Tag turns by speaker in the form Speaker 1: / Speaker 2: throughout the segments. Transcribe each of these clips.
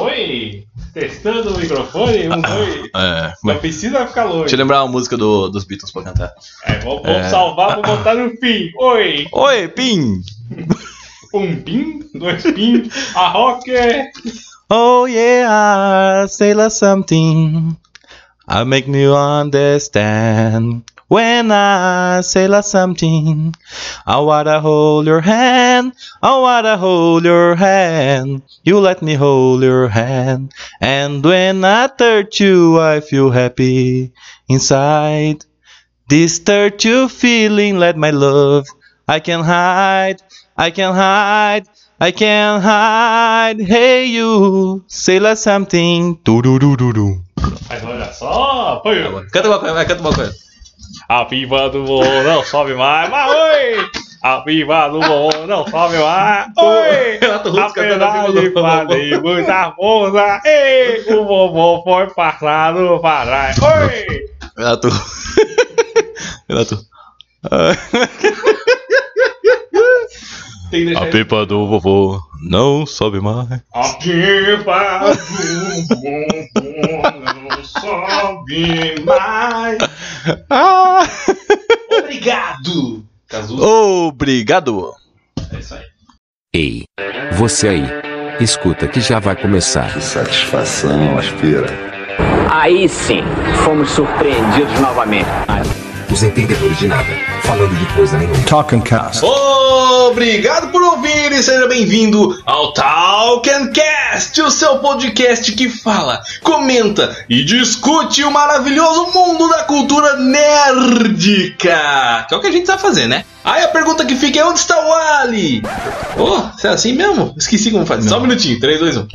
Speaker 1: oi! Testando o microfone, um oi.
Speaker 2: É,
Speaker 1: Não
Speaker 2: mas
Speaker 1: precisa ficar longe.
Speaker 2: deixa eu lembrar uma música do, dos Beatles pra cantar.
Speaker 1: É, vamos, vamos salvar, vou botar no fim. Oi!
Speaker 2: Oi, Pim!
Speaker 1: Um pin, dois pin, a rocker.
Speaker 2: Oh yeah, say something. I make me understand. When I say a something, I wanna hold your hand. I wanna hold your hand. You let me hold your hand. And when I touch you, I feel happy inside. This touch you feeling, let my love. I can hide. I can hide. I can hide. Hey you, say a something. Du du du du du.
Speaker 1: Mas olha só, foi.
Speaker 2: Canta uma coisa, vai, canta uma coisa.
Speaker 1: A pipa do morro não sobe mais, mas oi! A pipa do morro não sobe mais, oi! Apesar de fazer muita força, ei! O vovô foi passado para trás, oi!
Speaker 2: Renato. Renato.
Speaker 1: Tem que deixar
Speaker 2: A pipa do vovô não sobe mais.
Speaker 1: A pipa do morro não sobe mais.
Speaker 2: Ah!
Speaker 1: Obrigado! Cazuza.
Speaker 2: Obrigado.
Speaker 1: É isso aí.
Speaker 3: Ei, você aí. Escuta que já vai começar.
Speaker 4: Satisfação, aspira.
Speaker 5: Aí sim, fomos surpreendidos novamente.
Speaker 6: Os entendedores de nada, falando de coisa nenhuma.
Speaker 7: Talking Cast.
Speaker 2: Obrigado por ouvir e seja bem-vindo ao Talkencast, o seu podcast que fala, comenta e discute o maravilhoso mundo da cultura nerdica. Que é o que a gente sabe fazer, né? Aí a pergunta que fica é onde está o Ali? Oh, você é assim mesmo? Esqueci como fazer. Só um minutinho, 3, 2, 1.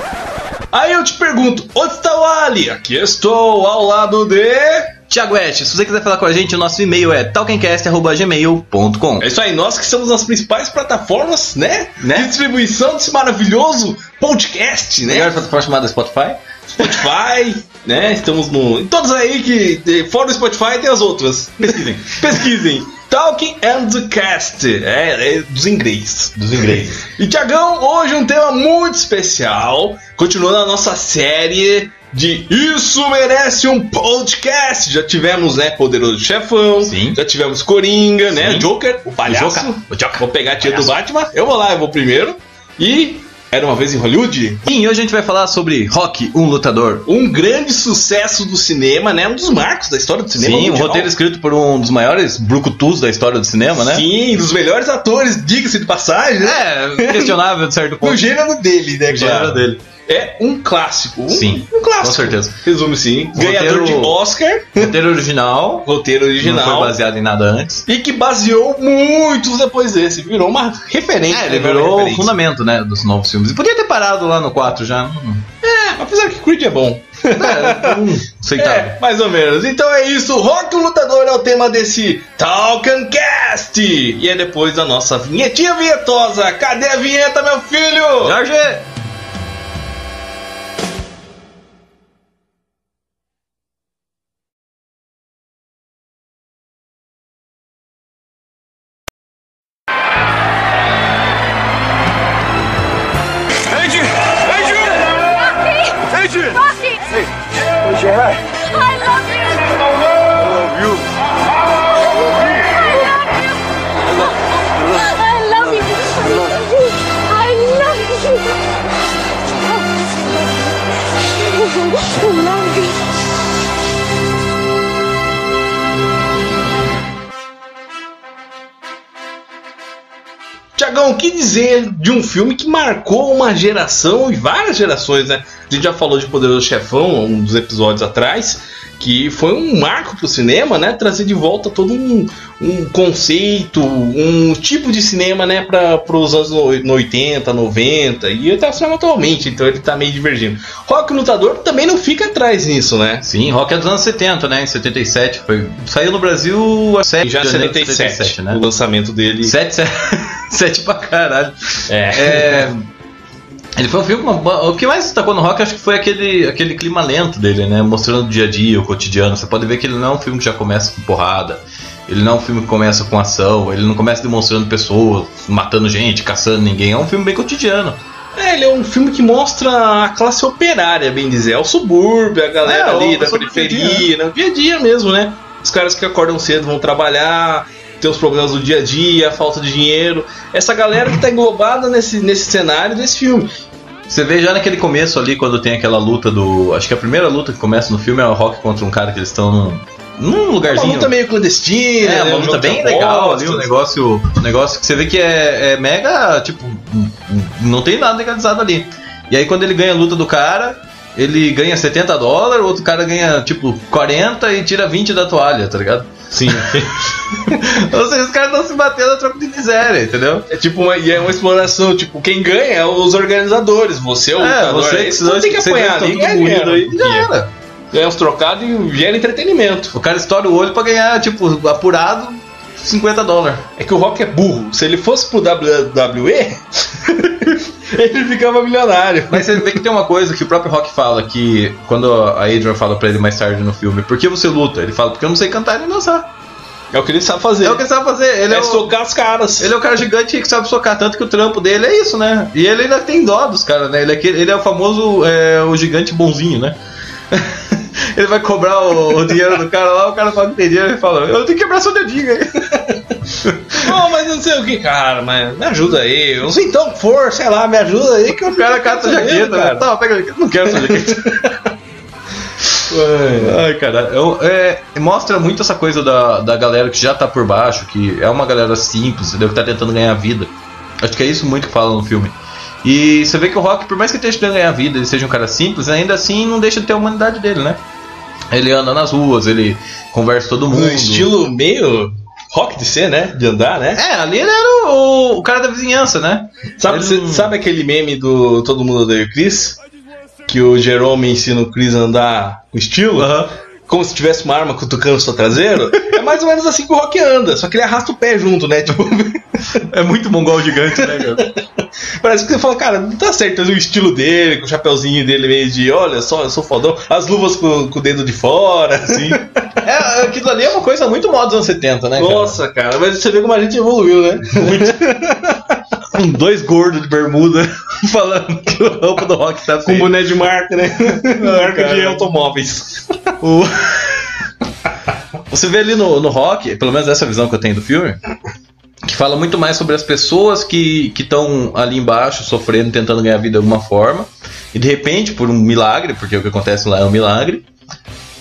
Speaker 2: Aí eu te pergunto, onde está o Ali? Aqui estou, ao lado de... Tiago West, se você quiser falar com a gente, o nosso e-mail é talkencast.gmail.com É isso aí, nós que estamos nas principais plataformas, né? De distribuição desse maravilhoso podcast, né? Melhor plataforma chamada Spotify. Spotify, né? Estamos no... Todos aí que... Fora do Spotify tem as outras. Pesquisem. Pesquisem. Talking and the Cast. É, é dos inglês. Dos inglês. E Tiagão, hoje um tema muito especial. Continuando a nossa série de Isso Merece um Podcast. Já tivemos, né, Poderoso Chefão.
Speaker 8: Sim.
Speaker 2: Já tivemos Coringa, né?
Speaker 8: Sim.
Speaker 2: Joker, o palhaço.
Speaker 8: O Joker. O Joker.
Speaker 2: Vou pegar a tia do. Batman. Eu vou lá, eu vou primeiro. E... Era uma vez em Hollywood?
Speaker 8: Sim, hoje a gente vai falar sobre Rock, um lutador.
Speaker 2: Um grande sucesso do cinema, né? Um dos marcos da história do cinema.
Speaker 8: Sim, um roteiro escrito por um dos maiores brucutus da história do cinema, né?
Speaker 2: Sim, dos melhores atores, diga-se de passagem, né?
Speaker 8: É, questionável de certo ponto.
Speaker 2: No gênero dele, né,
Speaker 8: No gênero dele.
Speaker 2: É um clássico. Um,
Speaker 8: Sim,
Speaker 2: um clássico.
Speaker 8: com certeza.
Speaker 2: Resume sim.
Speaker 8: Roteiro-
Speaker 2: Ganhador de Oscar,
Speaker 8: Roteiro original,
Speaker 2: roteiro
Speaker 8: não
Speaker 2: original.
Speaker 8: foi baseado em nada antes.
Speaker 2: E que baseou muitos depois desse. Virou uma referência.
Speaker 8: É, ele virou o fundamento, né, dos novos filmes. E podia ter parado lá no 4 já.
Speaker 2: É, apesar que Creed é bom.
Speaker 8: É, hum, aceitável.
Speaker 2: É, mais ou menos. Então é isso. Rock o Lutador é o tema desse Talkancast. E é depois da nossa vinhetinha vinhetosa. Cadê a vinheta, meu filho?
Speaker 8: Jorge!
Speaker 2: De um filme que marcou uma geração e várias gerações, né? A gente já falou de Poderoso Chefão, um dos episódios atrás, que foi um marco pro cinema, né? Trazer de volta todo um, um conceito, um tipo de cinema, né? Para os anos no- no 80, 90 e até o cinema atualmente, então ele tá meio divergindo. Rock Lutador também não fica atrás nisso, né?
Speaker 8: Sim, Rock é dos anos 70, né? Em 77. Foi, saiu no Brasil a 7
Speaker 2: Já
Speaker 8: de
Speaker 2: em
Speaker 8: janeiro de
Speaker 2: 77,
Speaker 8: né?
Speaker 2: o lançamento dele.
Speaker 8: 7, 7, 7 pra caralho.
Speaker 2: É.
Speaker 8: É, ele foi um filme. O que mais destacou no rock acho que foi aquele, aquele clima lento dele, né? Mostrando o dia a dia, o cotidiano. Você pode ver que ele não é um filme que já começa com porrada. Ele não é um filme que começa com ação. Ele não começa demonstrando pessoas, matando gente, caçando ninguém. É um filme bem cotidiano.
Speaker 2: É, ele é um filme que mostra a classe operária, bem dizer. É o subúrbio, a galera
Speaker 8: É,
Speaker 2: ali da
Speaker 8: sobre o dia a
Speaker 2: periferia, né? O dia a dia mesmo, né? Os caras que acordam cedo vão trabalhar, tem os problemas do dia a dia, a falta de dinheiro. Essa galera que tá englobada nesse, nesse cenário desse filme.
Speaker 8: Você vê já naquele começo ali, quando tem aquela luta do. Acho que a primeira luta que começa no filme é o Rock contra um cara que eles estão num, num
Speaker 2: Uma
Speaker 8: lugarzinho.
Speaker 2: luta meio clandestina,
Speaker 8: É, uma
Speaker 2: Um
Speaker 8: luta bem legal ali, um negócio, um negócio que você vê que é, é mega, tipo, não tem nada legalizado ali. E aí quando ele ganha a luta do cara, ele ganha 70 dólares, o outro cara ganha, tipo, 40 e tira 20 da toalha, tá ligado?
Speaker 2: Sim.
Speaker 8: Ou seja, os caras estão se batendo a troco de miséria, entendeu?
Speaker 2: É tipo uma, e é uma exploração, tipo, quem ganha é os organizadores, você é o
Speaker 8: É, você
Speaker 2: aí
Speaker 8: que
Speaker 2: você tem que apanhar
Speaker 8: tudo
Speaker 2: ganha
Speaker 8: aí,
Speaker 2: dinheiro.
Speaker 8: já era.
Speaker 2: Ganha uns trocados e gera entretenimento.
Speaker 8: O cara estoura o olho pra ganhar, tipo, apurado 50 dólares.
Speaker 2: É que o Rock é burro. Se ele fosse pro WWE, ele ficava milionário.
Speaker 8: Mas você vê que tem uma coisa que o próprio Rock fala, que quando a Adrian fala pra ele mais tarde no filme, por que você luta? Ele fala, porque eu não sei cantar nem dançar.
Speaker 2: É o que ele sabe fazer.
Speaker 8: É o que ele sabe fazer. Ele é,
Speaker 2: é
Speaker 8: o,
Speaker 2: socar as caras.
Speaker 8: ele é o cara gigante que sabe socar, tanto que o trampo dele é isso, né? E ele ainda tem dó dos caras, né? Ele é, aquele- ele é o famoso é, o gigante bonzinho, né? ele vai cobrar o, o dinheiro do cara lá, o cara fala que tem dinheiro e fala, eu tenho que quebrar seu dedinho aí.
Speaker 2: Não, mas não sei o que, cara, mas me ajuda aí. Eu não sei então for, sei lá, me ajuda aí que eu
Speaker 8: O cara cata a jaqueta, né? Tá, pega a jaqueta. Não quero essa jaqueta. Ai, cara, eu- é, mostra muito essa coisa da, da galera que já tá por baixo, que é uma galera simples, entendeu? Que tá tentando ganhar vida. Acho que é isso muito que fala no filme. E você vê que o Rock, por mais que ele esteja tentando ganhar vida, ele seja um cara simples, ainda assim não deixa de ter a humanidade dele, né? Ele anda nas ruas, ele conversa com todo mundo.
Speaker 2: No estilo meio rock de ser, né? De andar, né?
Speaker 8: É, ali ele era o, o cara da vizinhança, né?
Speaker 2: Sabe,
Speaker 8: Ele
Speaker 2: cê- sabe aquele meme do Todo Mundo Odeia o Chris? Que o Jerome ensina o Chris a andar com estilo?
Speaker 8: Aham.
Speaker 2: Como se tivesse uma arma cutucando o seu traseiro? é mais ou menos assim que o Rock anda, só que ele arrasta o pé junto, né? Tipo,
Speaker 8: É muito mongol gigante, né, cara?
Speaker 2: parece que você fala, cara, não tá certo o estilo dele, com o chapeuzinho dele meio de, olha só, eu sou fodão, as luvas com, com o dedo de fora, assim.
Speaker 8: É, aquilo ali é uma coisa muito moda dos anos 70, né, cara?
Speaker 2: Nossa, cara, mas você vê como a gente evoluiu, né?
Speaker 8: com dois gordos de bermuda falando que o roupa do rock tá
Speaker 2: Com
Speaker 8: feio.
Speaker 2: boné de marca, né? marca de
Speaker 8: cara.
Speaker 2: automóveis.
Speaker 8: O- Você vê ali no, no rock, pelo menos essa visão que eu tenho do filme, que fala muito mais sobre as pessoas que estão ali embaixo sofrendo, tentando ganhar vida de alguma forma, e de repente, por um milagre, porque o que acontece lá é um milagre,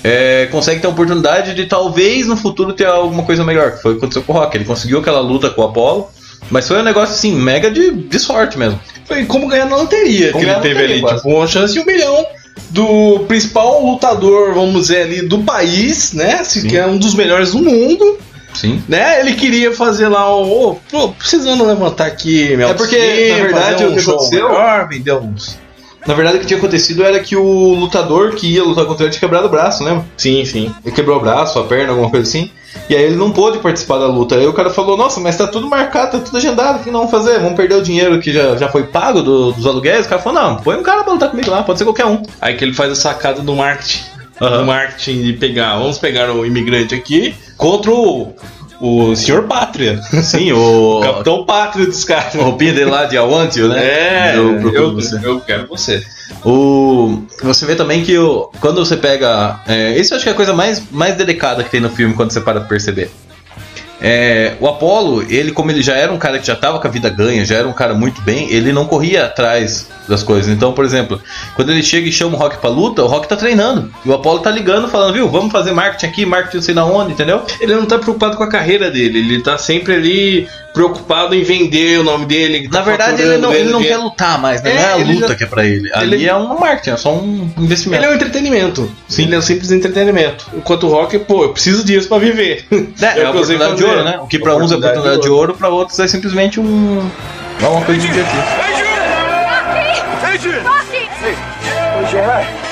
Speaker 8: é, consegue ter a oportunidade de talvez no futuro ter alguma coisa melhor, que foi o que aconteceu com o Rock. Ele conseguiu aquela luta com o Apollo, mas foi um negócio assim, mega de, de sorte mesmo.
Speaker 2: Foi como ganhar na loteria
Speaker 8: Como
Speaker 2: que ele teve ali.
Speaker 8: quase.
Speaker 2: Tipo, uma chance de um milhão do principal lutador, vamos dizer ali, do país, né? Se
Speaker 8: Sim.
Speaker 2: que é um dos melhores do mundo,
Speaker 8: Sim.
Speaker 2: né? Ele queria fazer lá um. Pô, precisando levantar aqui minha
Speaker 8: É porque, na verdade,
Speaker 2: um
Speaker 8: o que aconteceu-
Speaker 2: Melhor, vender uns.
Speaker 8: Na verdade, o que tinha acontecido era que o lutador que ia lutar contra ele tinha quebrado o braço, lembra?
Speaker 2: Sim, sim.
Speaker 8: Ele quebrou o braço, a perna, alguma coisa assim. E aí ele não pôde participar da luta. Aí o cara falou: Nossa, mas tá tudo marcado, tá tudo agendado. O que não vamos fazer? Vamos perder o dinheiro que já, já foi pago do- dos aluguéis? O cara falou: Não, põe um cara pra lutar comigo lá, pode ser qualquer um.
Speaker 2: Aí que ele faz a sacada do marketing.
Speaker 8: Aham.
Speaker 2: Do marketing de pegar. Vamos pegar o imigrante aqui contra o. O senhor Pátria.
Speaker 8: Sim, o.
Speaker 2: O Capitão Pátria dos caras.
Speaker 8: A roupinha dele lá de I Want You, né?
Speaker 2: É,
Speaker 8: Eu
Speaker 2: eu, eu quero você.
Speaker 8: O, você vê também que o, quando você pega. É, isso eu acho que é a coisa mais, mais delicada que tem no filme quando você para pra perceber. É, o Apollo, ele, como ele já era um cara que já tava com a vida ganha, já era um cara muito bem, ele não corria atrás das coisas. Então, por exemplo, quando ele chega e chama o Rock pra luta, o Rock tá treinando. E o Apollo tá ligando, falando, viu, vamos fazer marketing aqui, marketing sei na onde, entendeu?
Speaker 2: Ele não tá preocupado com a carreira dele, ele tá sempre ali preocupado em vender o nome dele.
Speaker 8: Na
Speaker 2: tá
Speaker 8: verdade, ele não, ele não quer lutar mais, né?
Speaker 2: É,
Speaker 8: não é a luta
Speaker 2: já-
Speaker 8: que é pra ele. Ali
Speaker 2: ele-
Speaker 8: é um marketing, é só um investimento.
Speaker 2: Ele é um entretenimento. Sim. Ele é um simples entretenimento. Enquanto o rock, pô, eu preciso disso pra viver.
Speaker 8: É, é,
Speaker 2: o
Speaker 8: a oportunidade de ouro, né? O que pra uns é oportunidade de ouro, pra outros é simplesmente um. É uma coisa de dia a dia.
Speaker 9: Rocky! Rocky! I love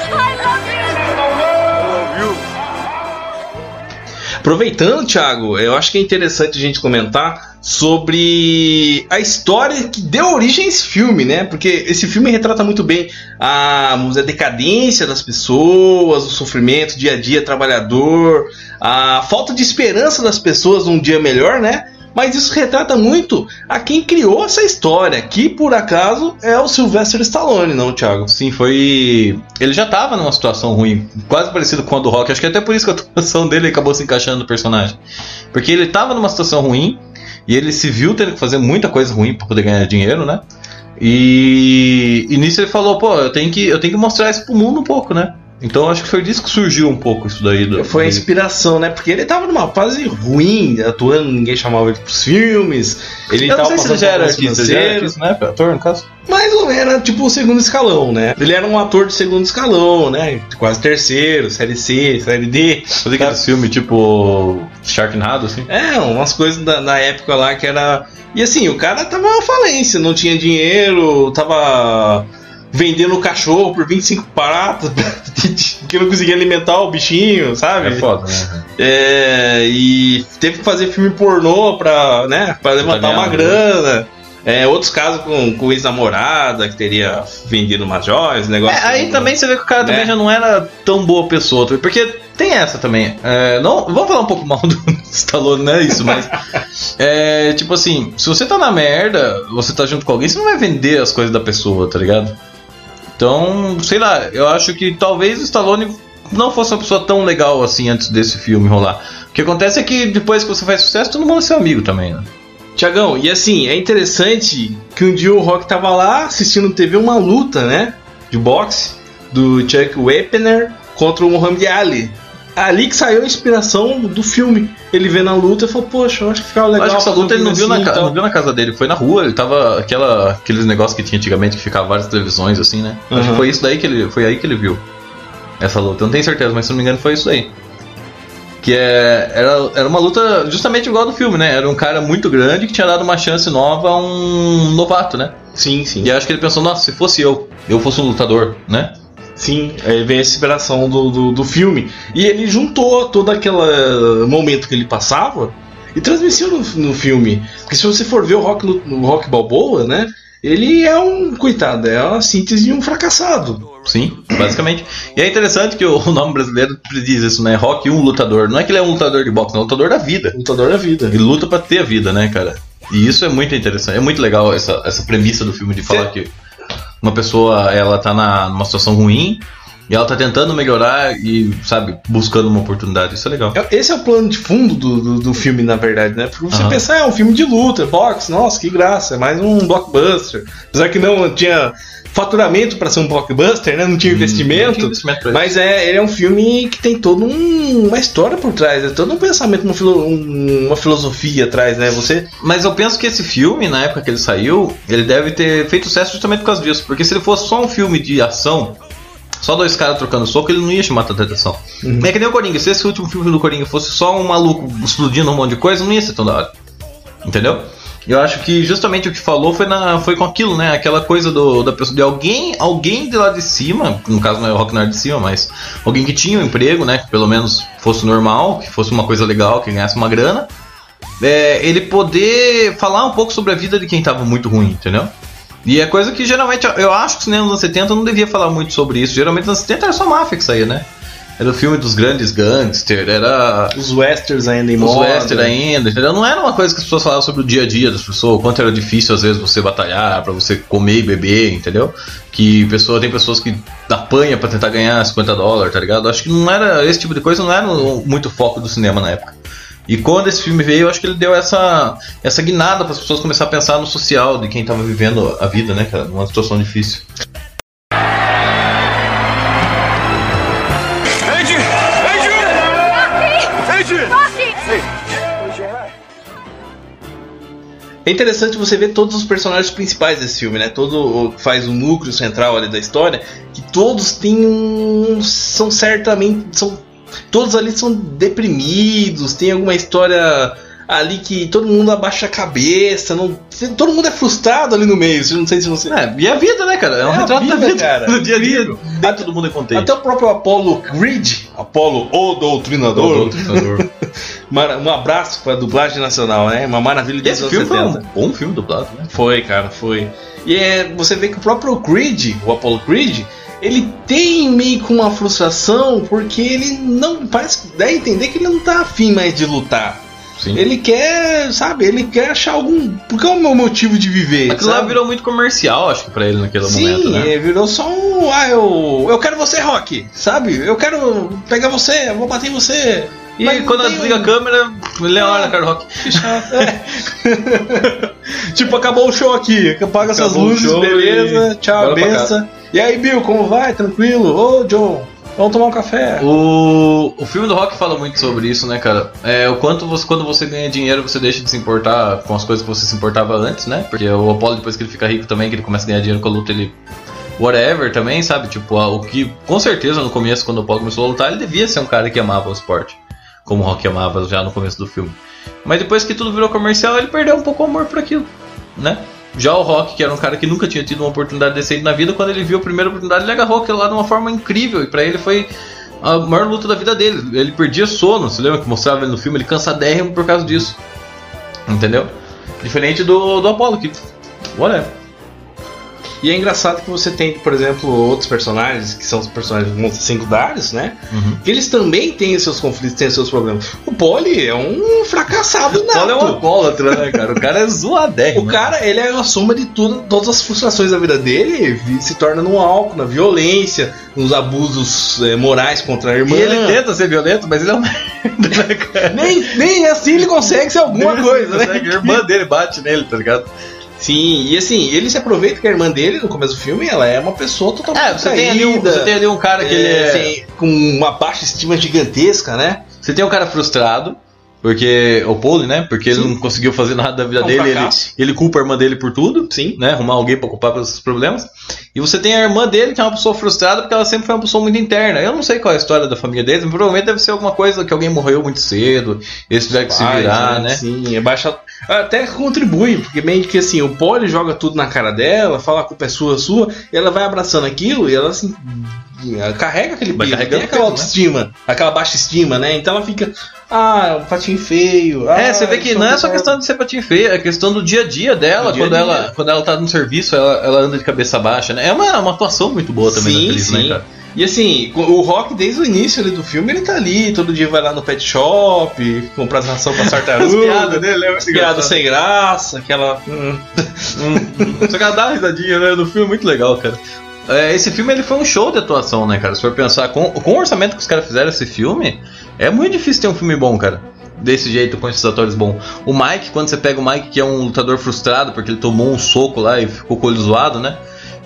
Speaker 2: Aproveitando, Thiago, eu acho que é interessante a gente comentar sobre a história que deu origem a esse filme, né? Porque esse filme retrata muito bem a, a decadência das pessoas, o sofrimento, dia a dia trabalhador, a falta de esperança das pessoas num dia melhor, né? Mas isso retrata muito a quem criou essa história, que por acaso é o Sylvester Stallone, não, Thiago?
Speaker 8: Sim, foi. Ele já tava numa situação ruim, quase parecido com a do Rock. Acho que até por isso que a atuação dele acabou se encaixando no personagem. Porque ele tava numa situação ruim e ele se viu tendo que fazer muita coisa ruim para poder ganhar dinheiro, né? E, e nisso ele falou, pô, eu tenho que, eu tenho que mostrar isso pro mundo um pouco, né? Então acho que foi disso que surgiu um pouco isso daí. Do,
Speaker 2: Foi a inspiração, né? Porque ele tava numa fase ruim, atuando, ninguém chamava ele pros filmes. Ele
Speaker 8: Eu não
Speaker 2: tava
Speaker 8: sei se ele já era artista, já era artista, né? Ator, no caso.
Speaker 2: Mais ou menos, era tipo o segundo escalão, né? Ele era um ator de segundo escalão, né? Quase terceiro, série C, série D.
Speaker 8: Fazer aqueles filmes tipo Sharknado, assim.
Speaker 2: É, umas coisas da, na época lá que era. E assim, o cara tava uma falência, não tinha dinheiro, tava vendendo o cachorro por 25 pratos, que não conseguia alimentar o bichinho, sabe?
Speaker 8: É foda, né?
Speaker 2: É, e teve que fazer filme pornô pra, né, pra levantar uma grana. É, outros casos com, com ex-namorada que teria vendido umas joias, negócio.
Speaker 8: É, aí também você vê que o cara também
Speaker 2: Né?
Speaker 8: já não era tão boa pessoa. Porque tem essa também. É, não, vamos falar um pouco mal do Stallone, não é isso, mas. é, tipo assim, se você tá na merda, você tá junto com alguém, você não vai vender as coisas da pessoa, tá ligado? Então, sei lá, eu acho que talvez o Stallone não fosse uma pessoa tão legal assim antes desse filme rolar. O que acontece é que depois que você faz sucesso, todo mundo é seu amigo também, né?
Speaker 2: Tiagão, e assim, é interessante que um dia o Rock tava lá assistindo TV uma luta, né? De boxe do Chuck Wepner contra o Muhammad Ali. Ali que saiu a inspiração do filme. Ele vê na luta e falou, poxa, eu acho que ficava
Speaker 8: Eu
Speaker 2: legal.
Speaker 8: acho que essa luta ele não viu, na,
Speaker 2: assim e tal.
Speaker 8: não viu na casa dele, foi na rua, ele tava aquela, aqueles negócios que tinha antigamente que ficava várias televisões assim, né? Acho
Speaker 2: Uhum.
Speaker 8: que foi isso daí que ele, foi aí que ele viu essa luta. Eu não tenho certeza, mas se não me engano foi isso daí. Que é, era, era uma luta justamente igual ao do filme, né? Era um cara muito grande que tinha dado uma chance nova a um novato, né?
Speaker 2: Sim, sim.
Speaker 8: E acho que ele pensou, nossa, se fosse eu, eu fosse um lutador, né?
Speaker 2: Sim, aí vem a inspiração do, do, do filme. E ele juntou todo aquele momento que ele passava e transmitiu no, no filme. Porque se você for ver o Rock, no, no Rock Balboa, né? Ele é um, coitado, é uma síntese de um fracassado.
Speaker 8: Sim, basicamente. E é interessante que o nome brasileiro diz isso, né? Rock, um lutador. Não é que ele é um lutador de boxe, é um lutador da vida.
Speaker 2: Lutador da vida.
Speaker 8: Ele luta pra ter a vida, né, cara? E isso é muito interessante. É muito legal essa, essa premissa do filme de falar que uma pessoa, ela tá na, numa situação ruim e ela tá tentando melhorar e, sabe, buscando uma oportunidade. Isso é legal.
Speaker 2: Esse é o plano de fundo do, do, do filme, na verdade, né? Porque você pensar, é um filme de luta, boxe, nossa, que graça, é mais um blockbuster. Apesar que não tinha faturamento para ser um blockbuster, né? Não tinha
Speaker 8: Hum, não
Speaker 2: investimento.
Speaker 8: tinha investimento
Speaker 2: mas é, ele é um filme que tem toda um- uma história por trás, é todo um pensamento, uma, filo- um- uma filosofia atrás, né? Você.
Speaker 8: Mas eu penso que esse filme, na época que ele saiu, ele deve ter feito sucesso justamente por causa disso. Porque se ele fosse só um filme de ação, só dois caras trocando soco, ele não ia chamar tanta atenção. É que nem o Coringa. Se esse último filme do Coringa fosse só um maluco explodindo um monte de coisa, não ia ser tão da hora. Entendeu? Eu acho que justamente o que falou foi, na, foi com aquilo, né? Aquela coisa do, da pessoa, de alguém, alguém de lá de cima, no caso não é o Rock Nerd de cima, mas alguém que tinha um emprego, né? Que pelo menos fosse normal, que fosse uma coisa legal, que ganhasse uma grana. é, ele poder falar um pouco sobre a vida de quem tava muito ruim, entendeu? E é coisa que geralmente, eu acho que o cinema dos anos 70 não devia falar muito sobre isso. Geralmente nos anos 70 era só máfia que saía, né? Era o filme dos grandes gangsters, era
Speaker 2: Os westerns ainda em
Speaker 8: os
Speaker 2: moda.
Speaker 8: western ainda, entendeu? Não era uma coisa que as pessoas falavam sobre o dia a dia das pessoas, o quanto era difícil às vezes você batalhar pra você comer e beber, entendeu? Que pessoa, tem pessoas que apanha pra tentar ganhar 50 dólares, tá ligado? Acho que não era esse tipo de coisa, não era muito foco do cinema na época. E quando esse filme veio, eu acho que ele deu essa, essa guinada para as pessoas começarem a pensar no social de quem tava vivendo a vida, né, cara? Numa situação difícil.
Speaker 2: É interessante você ver todos os personagens principais desse filme, né? Todo o que faz o núcleo central ali da história, que todos têm um. são certamente. são Todos ali são deprimidos, tem alguma história ali que todo mundo abaixa a cabeça, não, todo mundo é frustrado ali no meio. Não sei se você.
Speaker 8: É, e a vida, né, cara? É um
Speaker 2: É
Speaker 8: retrato da
Speaker 2: vida,
Speaker 8: vida,
Speaker 2: cara.
Speaker 8: do dia a dia. Nem todo mundo é contente.
Speaker 2: Até o próprio Apollo Creed, Apollo o Doutrinador, Mara- um abraço para a dublagem nacional, né? Uma maravilha de
Speaker 8: Esse filme foi um
Speaker 2: 70.
Speaker 8: bom filme dublado, né?
Speaker 2: Foi, cara, foi. E é, você vê que o próprio Creed, o Apollo Creed, ele tem meio que uma frustração porque ele não parece dá a entender que ele não tá afim mais de lutar.
Speaker 8: Sim.
Speaker 2: Ele quer, sabe, ele quer achar algum. Por que é o meu motivo de viver?
Speaker 8: Aquilo lá virou muito comercial, acho que pra ele naquele
Speaker 2: Sim,
Speaker 8: momento, né?
Speaker 2: é, virou só um. Ah, eu. Eu quero você, Rock, sabe? Eu quero pegar você, eu vou bater em você.
Speaker 8: E
Speaker 2: Mas
Speaker 8: quando ela desliga
Speaker 2: um-
Speaker 8: a câmera, ele olha, cara, rock.
Speaker 2: Que chato. É. tipo, acabou o show aqui. Apaga essas
Speaker 8: Acabou
Speaker 2: luzes,
Speaker 8: show
Speaker 2: beleza.
Speaker 8: e
Speaker 2: Tchau,
Speaker 8: bora
Speaker 2: benção. E aí, Bill, como vai? Tranquilo? Ô, John, vamos tomar um café.
Speaker 8: O, o filme do Rock fala muito sobre isso, né, cara? É o quanto você, quando você ganha dinheiro, você deixa de se importar com as coisas que você se importava antes, né? Porque o Apollo, depois que ele fica rico também, que ele começa a ganhar dinheiro com a luta, ele. Whatever também, sabe? Tipo, o que com certeza no começo, quando o Apollo começou a lutar, ele devia ser um cara que amava o esporte. Como o Rock amava já no começo do filme. Mas depois que tudo virou comercial, ele perdeu um pouco o amor por aquilo, né? Já o Rock, que era um cara que nunca tinha tido uma oportunidade decente na vida, quando ele viu a primeira oportunidade, ele agarrou aquilo lá de uma forma incrível. E pra ele foi a maior luta da vida dele. Ele perdia sono, você lembra que mostrava ele no filme? Ele cansadérrimo por causa disso. Entendeu? Diferente do, do Apollo, que. Whatever.
Speaker 2: E é engraçado que você tem, por exemplo, outros personagens, que são os personagens secundários, né?
Speaker 8: Uhum.
Speaker 2: Que eles também têm os seus conflitos, têm os seus problemas. O Polly é um fracassado nato.
Speaker 8: Apollo é um alcoólatra, né, cara? O cara é zoadérrimo.
Speaker 2: O cara, ele é a soma de tudo, todas as frustrações da vida dele se torna no álcool, na violência, nos abusos eh, morais contra a
Speaker 8: E
Speaker 2: irmã.
Speaker 8: ele tenta ser violento, mas ele é um merda, né,
Speaker 2: nem, nem assim ele consegue ser alguma
Speaker 8: Ele
Speaker 2: coisa, né?
Speaker 8: A irmã dele bate nele, tá ligado?
Speaker 2: Sim, e assim, ele se aproveita que a irmã dele, no começo do filme, ela é uma pessoa totalmente
Speaker 8: É, você tem, ali um,
Speaker 2: caída,
Speaker 8: você tem ali um cara que ele é.
Speaker 2: assim, com uma baixa estima gigantesca, né?
Speaker 8: Você tem um cara frustrado, porque. O Pole, né? Porque ele
Speaker 2: Sim.
Speaker 8: não conseguiu fazer nada da vida
Speaker 2: É um
Speaker 8: dele. Ele, ele culpa a irmã dele por tudo.
Speaker 2: Sim.
Speaker 8: Né? Arrumar alguém pra culpar pelos seus problemas. E você tem a irmã dele, que é uma pessoa frustrada, porque ela sempre foi uma pessoa muito interna. Eu não sei qual é a história da família deles, mas provavelmente deve ser alguma coisa que alguém morreu muito cedo. Eles tiveram que se virar, né?
Speaker 2: Sim, é baixa. Até contribui, porque meio que assim, o Polly joga tudo na cara dela, fala a culpa é sua, sua, e ela vai abraçando aquilo e ela assim. ela carrega aquele
Speaker 8: carregando
Speaker 2: tem aquela
Speaker 8: né?
Speaker 2: autoestima, aquela baixa estima, né? Então ela fica, ah, um patinho feio.
Speaker 8: É,
Speaker 2: ah,
Speaker 8: você vê que não é só questão de ser patinho feio, é questão do dia a dia dela,
Speaker 2: dia
Speaker 8: quando,
Speaker 2: dia.
Speaker 8: ela, quando ela tá no serviço, ela, ela anda de cabeça baixa, né? É uma, uma atuação muito boa também da
Speaker 2: Sim,
Speaker 8: atriz,
Speaker 2: sim.
Speaker 8: né, cara?
Speaker 2: E assim, o Rock, desde o início ali do filme, ele tá ali, todo dia vai lá no pet shop, comprar ração pra tartaruga.
Speaker 8: As piadas é
Speaker 2: piada
Speaker 8: engraçado.
Speaker 2: sem graça, aquela. hum.
Speaker 8: Só que ela dá uma risadinha, né? No filme, muito legal, cara. É, esse filme ele foi um show de atuação, né, cara? Se for pensar, com, com o orçamento que os caras fizeram esse filme, é muito difícil ter um filme bom, cara. Desse jeito, com esses atores bons. O Mike, quando você pega o Mike, que é um lutador frustrado, porque ele tomou um soco lá e ficou com o olho zoado, né?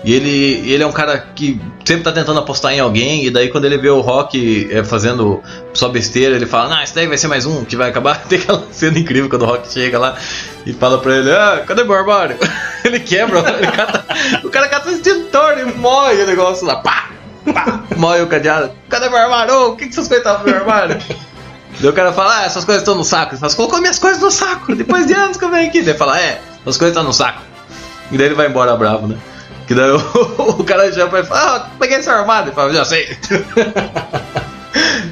Speaker 8: E ele, ele é um cara que sempre tá tentando apostar em alguém, e daí quando ele vê o Rock é, fazendo só besteira, ele fala, não, esse daí vai ser mais um que vai acabar. Tem aquela cena incrível quando o Rock chega lá e fala pra ele, ah, cadê meu armário? ele quebra, ele cata, o cara cata o extintor e moe o negócio lá, pá, pá, moe o cadeado. Cadê meu armário? O que, que vocês coisas estavam no meu armário? Daí o cara fala, ah, essas coisas estão no saco. Ele fala, "Você colocou minhas coisas no saco, depois de anos que eu venho aqui. Daí ele fala, é, as coisas estão no saco. E daí ele vai embora bravo, né? Que daí o, o cara já vai falar, ah, peguei seu armário. Ele fala, já sei.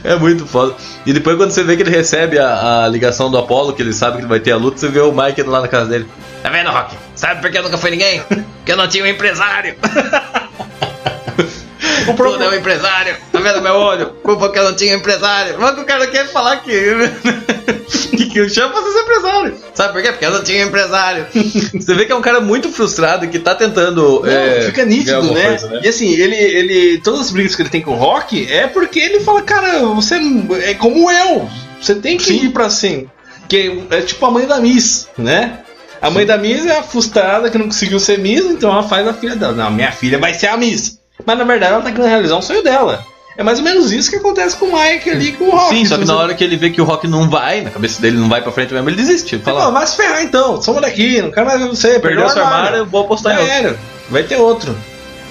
Speaker 8: É muito foda. E depois quando você vê que ele recebe a, a ligação do Apollo, que ele sabe que vai ter a luta, você vê o Mike lá na casa dele. Tá vendo, Rock? Sabe por que eu nunca fui ninguém? Porque eu não tinha um empresário. O Tudo é um empresário. Tá vendo meu olho? Culpa que eu não tinha empresário. Mas o cara quer falar que. que, que eu chamo pra ser empresário. Sabe por quê? Porque eu não tinha empresário. Você vê que é um cara muito frustrado que tá tentando.
Speaker 2: Não,
Speaker 8: é,
Speaker 2: fica nítido, né?
Speaker 8: coisa,
Speaker 2: E assim, ele, ele. Todas as brigas que ele tem com o Rock é porque ele fala, cara, você é como eu. Você tem que ir pra assim. Que é tipo a mãe da Miss, né? A mãe da Miss é a frustrada que não conseguiu ser Miss, então ela faz a filha dela. Não, minha filha vai ser a Miss. Mas na verdade ela tá querendo realizar um sonho dela. É mais ou menos isso que acontece com o Mike ali com o Rock.
Speaker 8: Sim, só que na hora que ele vê que o Rock não vai, na cabeça dele não vai pra frente mesmo, ele desiste. Ele
Speaker 2: Fala, "Ó, vai se ferrar então, soma daqui, não quero mais ver você.
Speaker 8: perdeu
Speaker 2: o
Speaker 8: seu armário, eu vou apostar em
Speaker 2: Já
Speaker 8: outro.
Speaker 2: vai ter outro.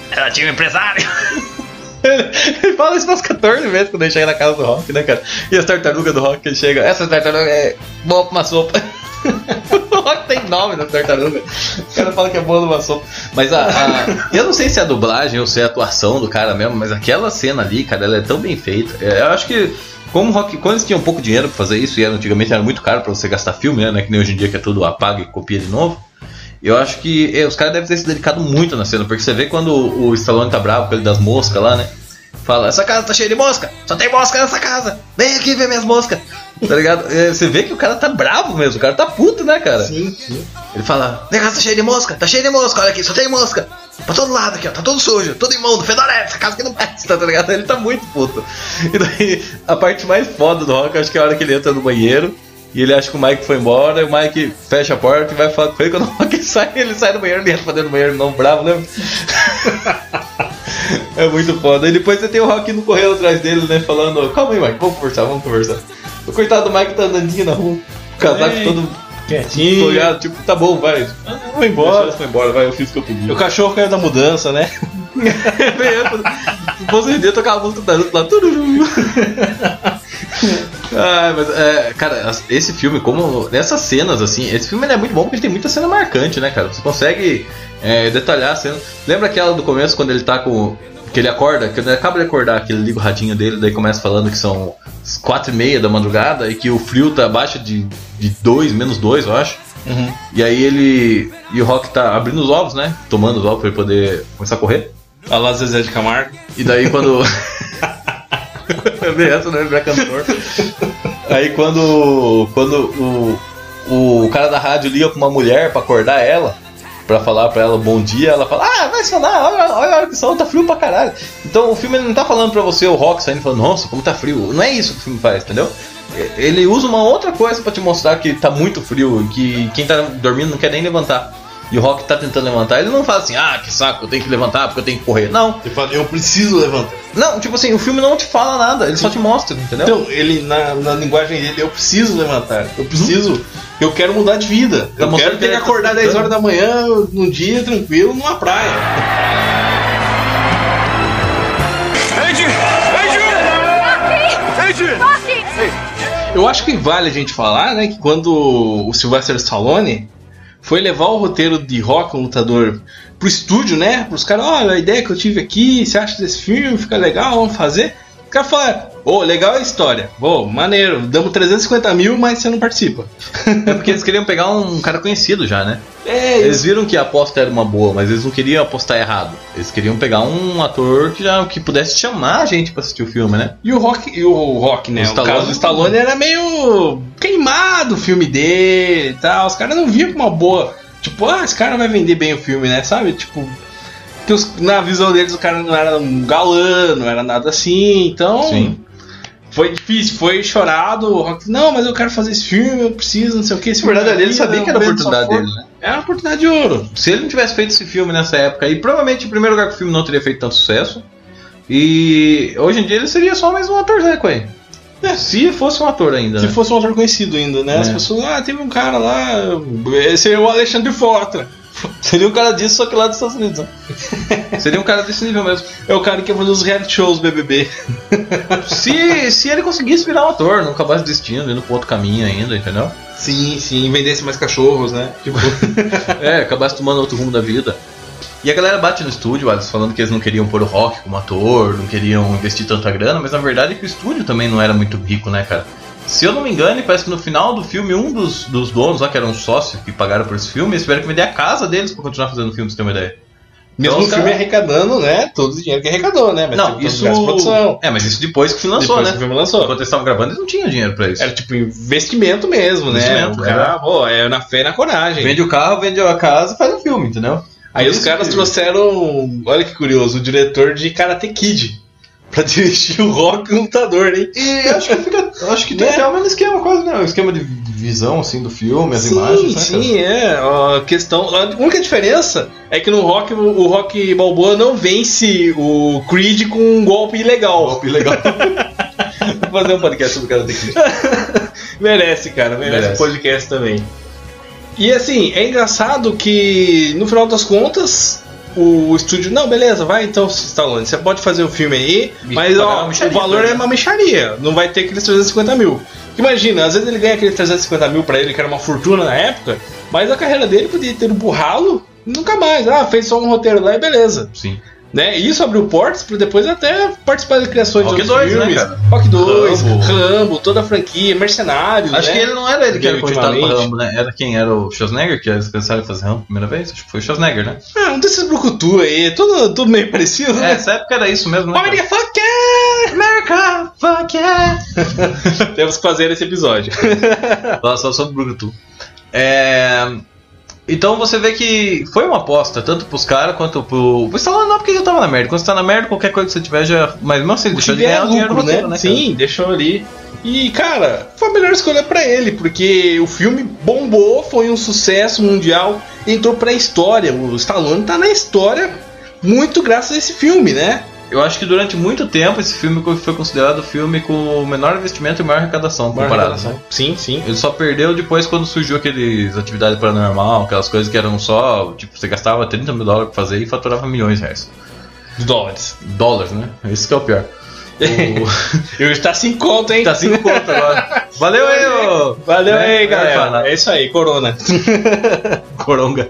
Speaker 8: Ela tinha um empresário. ele fala isso umas 14 vezes quando ele chega na casa do Rock, né, cara? E as tartarugas do Rock, ele chega. Essa tartaruga é boa pra uma sopa. tem nome das tartarugas. O cara fala que é boa numa sopa. Mas a, a- Eu não sei se é a dublagem ou se é a atuação do cara mesmo, mas aquela cena ali, cara, ela é tão bem feita. É, eu acho que. Como Rock, quando eles tinham pouco dinheiro pra fazer isso, e era, antigamente era muito caro pra você gastar filme, né? não é Que nem hoje em dia que é tudo apaga e copia de novo. Eu acho que é, os caras devem ter se dedicado muito na cena, porque você vê quando o Stallone tá bravo com ele das moscas lá, né? Fala, essa casa tá cheia de mosca, só tem mosca nessa casa. Vem aqui ver minhas moscas. Tá ligado? É, Você vê que o cara tá bravo mesmo, o cara tá puto, né, cara?
Speaker 2: Sim, sim.
Speaker 8: Ele fala, minha casa tá cheia de mosca, tá cheia de mosca, olha aqui, só tem mosca. Pra todo lado aqui, ó, tá todo sujo, todo imundo, fedorento, essa casa aqui não presta, tá ligado? Ele tá muito puto. E daí, a parte mais foda do Rock, acho que é a hora que ele entra no banheiro. E ele acha que o Mike foi embora, e o Mike fecha a porta e vai falar com ele. Quando o Rock sai, ele sai do banheiro, ele entra pra dentro do banheiro, não, bravo, né? é muito foda. E depois você tem o Rock indo correndo atrás dele, né? Falando, calma aí, Mike, vamos conversar, vamos conversar. O coitado do Mike tá andandinho na rua, o casaco
Speaker 2: Ei.
Speaker 8: todo
Speaker 2: Quietinho.
Speaker 8: folhado, tipo, tá bom, vai.
Speaker 2: Vou embora.
Speaker 8: Foi embora, vai, eu fiz o que eu podia.
Speaker 2: O cachorro caiu da mudança, né?
Speaker 8: Se fosse vender, tocava a música da lá. Ai, mas, é, cara, esse filme, como. Nessas cenas, assim, esse filme é muito bom porque ele tem muita cena marcante, né, cara? Você consegue é, detalhar a cena. Lembra aquela do começo quando ele tá com. Que ele acorda, que ele acaba de acordar, que ele liga o radinho dele, daí começa falando que são quatro e meia da madrugada e que o frio tá abaixo de 2, menos 2, eu acho. E aí ele. E o Rock tá abrindo os ovos, né? Tomando os ovos pra ele poder começar a correr.
Speaker 2: A lá Zezé de Camargo.
Speaker 8: E daí quando. Vi essa, né? Virar cantor. Aí quando. Quando o, o cara da rádio liga pra uma mulher pra acordar ela, pra falar pra ela bom dia, ela fala, ah, vai sonar, olha, olha a hora que sol, tá frio pra caralho. Então o filme não tá falando pra você o rock saindo falando, nossa, como tá frio. Não é isso que o filme faz, entendeu? Ele usa uma outra coisa pra te mostrar que tá muito frio, que quem tá dormindo não quer nem levantar. E o Rock tá tentando levantar, ele não fala assim, ah, que saco, eu tenho que levantar porque eu tenho que correr. Não,
Speaker 2: Ele fala, eu preciso levantar.
Speaker 8: não, tipo assim, o filme não te fala nada, ele só te mostra, entendeu?
Speaker 2: Então, ele, na, na linguagem dele, eu preciso levantar. Eu preciso. Eu quero mudar de vida.
Speaker 8: Tá
Speaker 2: Eu quero ter
Speaker 8: que tá
Speaker 2: acordar 10
Speaker 8: tentando.
Speaker 2: horas da manhã, num dia tranquilo, numa praia. Eu acho que vale a gente falar, né, que quando o Sylvester Stallone foi levar o roteiro de Rock, um lutador, pro estúdio, né, pros caras, olha, a ideia que eu tive aqui, você acha desse filme, fica legal, vamos fazer. O cara fala, ô, legal a história, ô, maneiro, damos 350 mil, mas você não participa.
Speaker 8: É porque eles queriam pegar um cara conhecido já, né?
Speaker 2: É,
Speaker 8: Eles viram que a aposta era uma boa, mas eles não queriam apostar errado. Eles queriam pegar um ator que já que pudesse chamar a gente pra assistir o filme, né?
Speaker 2: E o Rock, e o Rock, né?
Speaker 8: O
Speaker 2: O,
Speaker 8: Stallone-
Speaker 2: caso do Stallone era meio queimado o filme dele e tal. Os caras não viam com uma boa. Tipo, ah, esse cara vai vender bem o filme, né? Sabe? Tipo. Que os- na visão deles o cara não era um galã, não era nada assim. Então.
Speaker 8: Sim.
Speaker 2: Foi difícil, foi chorado. O Rock, não, mas eu quero fazer esse filme, eu preciso, não sei o que.
Speaker 8: Na verdade, ele sabia que era a oportunidade dele, né?
Speaker 2: Era uma oportunidade de ouro.
Speaker 8: Se ele não tivesse feito esse filme nessa época, e provavelmente em primeiro lugar que o filme não teria feito tanto sucesso. E hoje em dia ele seria só mais um ator Zeco aí. Se fosse um ator ainda.
Speaker 2: Se
Speaker 8: né?
Speaker 2: fosse um ator conhecido ainda, né? As
Speaker 8: É.
Speaker 2: pessoas, ah, teve um cara lá. Esse é o Alexandre Frota.
Speaker 8: Seria um cara disso, só que lá dos Estados Unidos. né? Seria um cara desse nível mesmo.
Speaker 2: É o cara que ia fazer os reality shows BBB.
Speaker 8: Se, se ele conseguisse virar um ator, não acabasse desistindo, indo pro outro caminho ainda, entendeu?
Speaker 2: Sim, sim, vendesse mais cachorros, né? Tipo,
Speaker 8: É, acabasse tomando outro rumo da vida. E a galera bate no estúdio, Alex, falando que eles não queriam pôr o rock como ator, não queriam investir tanta grana, mas na verdade é que o estúdio também não era muito rico, né, cara? Se eu não me engano, parece que no final do filme, um dos, dos donos lá, que era um sócio que pagaram por esse filme, eles tiveram que vender a casa deles pra continuar fazendo o filme, pra você ter uma ideia.
Speaker 2: mesmo
Speaker 8: Então,
Speaker 2: o filme
Speaker 8: cara-
Speaker 2: arrecadando, né? Todo o dinheiro que arrecadou, né? Mas
Speaker 8: não, isso. É, mas isso depois que o filme lançou,
Speaker 2: Depois
Speaker 8: né?
Speaker 2: o filme lançou.
Speaker 8: Enquanto eles estavam gravando, eles não tinham dinheiro pra isso.
Speaker 2: Era tipo investimento mesmo, né?
Speaker 8: Investimento,
Speaker 2: o cara, pô, é na fé e na coragem.
Speaker 8: Vende o carro, vende a casa e faz um filme, entendeu?
Speaker 2: Aí
Speaker 8: Por
Speaker 2: os caras
Speaker 8: que-
Speaker 2: trouxeram, olha que curioso, o diretor de Karate Kid pra dirigir o rock lutador, hein?
Speaker 8: E acho que fica. Acho que tem
Speaker 2: Né?
Speaker 8: até o mesmo esquema, quase, né? O esquema de visão, assim, do filme, as
Speaker 2: sim,
Speaker 8: imagens, né?
Speaker 2: sim, é. A questão. A única diferença é que no rock, o o rock Balboa não vence o Creed com um golpe ilegal.
Speaker 8: Golpe legal. Vou fazer um podcast sobre Karate Kid.
Speaker 2: merece, cara, merece,
Speaker 8: Merece.
Speaker 2: o podcast também. E assim, é engraçado que no final das contas. O estúdio, não, beleza, vai então, Stallone, você pode fazer o filme aí,
Speaker 8: E
Speaker 2: mas ó, o valor
Speaker 8: né?
Speaker 2: é uma mexaria, não vai ter aqueles 350 mil. Imagina, às vezes ele ganha aqueles 350 mil pra ele, que era uma fortuna na época, mas a carreira dele podia ter um burralo nunca mais. Ah, fez só um roteiro lá e beleza.
Speaker 8: Sim.
Speaker 2: Né? E isso abriu portas para depois até participar de criações
Speaker 8: Rock
Speaker 2: de outros
Speaker 8: 2, né,
Speaker 2: filmes.
Speaker 8: cara?
Speaker 2: Rock 2,
Speaker 8: Rambo.
Speaker 2: Rambo. toda a franquia, Mercenários.
Speaker 8: Acho
Speaker 2: né?
Speaker 8: que ele não era ele que era cogitado
Speaker 2: ultimamente.
Speaker 8: Rambo, né? Era quem? Era o Schwarzenegger, que eles pensaram em fazer Rambo a primeira vez? Acho que foi o Schwarzenegger, né?
Speaker 2: Ah, um desses brucutu aí, tudo, tudo meio parecido,
Speaker 8: É,
Speaker 2: né?
Speaker 8: essa época era isso mesmo, né? Cara?
Speaker 2: fuck
Speaker 8: America, fuck yeah!
Speaker 2: Temos que fazer esse episódio.
Speaker 8: Só sobre Brucutu. É... Então você vê que foi uma aposta, tanto pros caras quanto pro. Pro Stallone não, porque já tava na merda. Quando você tá na merda, qualquer coisa que você tiver já. Mas mesmo assim, deixou de ganhar o dinheiro do
Speaker 2: lucro,
Speaker 8: roteiro, né? cara?
Speaker 2: Sim, deixou ali. E, cara, foi a melhor escolha pra ele, porque o filme bombou, foi um sucesso mundial, entrou pra história. O Stallone tá na história muito graças a esse filme, né?
Speaker 8: Eu acho que durante muito tempo esse filme foi considerado o filme com o menor investimento e maior arrecadação comparado. né?
Speaker 2: Sim, sim.
Speaker 8: Ele só perdeu depois quando surgiu aqueles atividades paranormal, aquelas coisas que eram só, tipo, você gastava 30 mil dólares pra fazer e faturava milhões de reais.
Speaker 2: De dólares.
Speaker 8: Dólares, né? Isso que é o pior. O...
Speaker 2: Eu está sem conta, hein?
Speaker 8: tá 5 conto agora. Valeu aí, ô!
Speaker 2: Valeu
Speaker 8: Né?
Speaker 2: aí, galera. É isso aí, Corona.
Speaker 8: Coronga.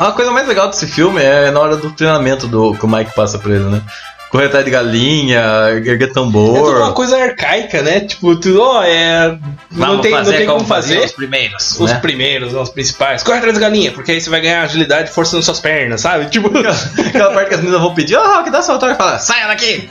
Speaker 8: A coisa mais legal desse filme é na hora do treinamento do, que o Mike passa pra ele, né? Correr atrás de galinha, erguer
Speaker 2: É tudo uma
Speaker 8: tambor.
Speaker 2: coisa arcaica, né? Tipo, tudo, ó, é. não tem, não tem como fazer.
Speaker 8: os primeiros.
Speaker 2: Os
Speaker 8: né?
Speaker 2: primeiros, os principais. Corre atrás da galinha, porque aí você vai ganhar agilidade forçando suas pernas, sabe? Tipo.
Speaker 8: Aquela parte que as meninas vão pedir, ó, Rock, dá seu autógrafo e fala, saia daqui,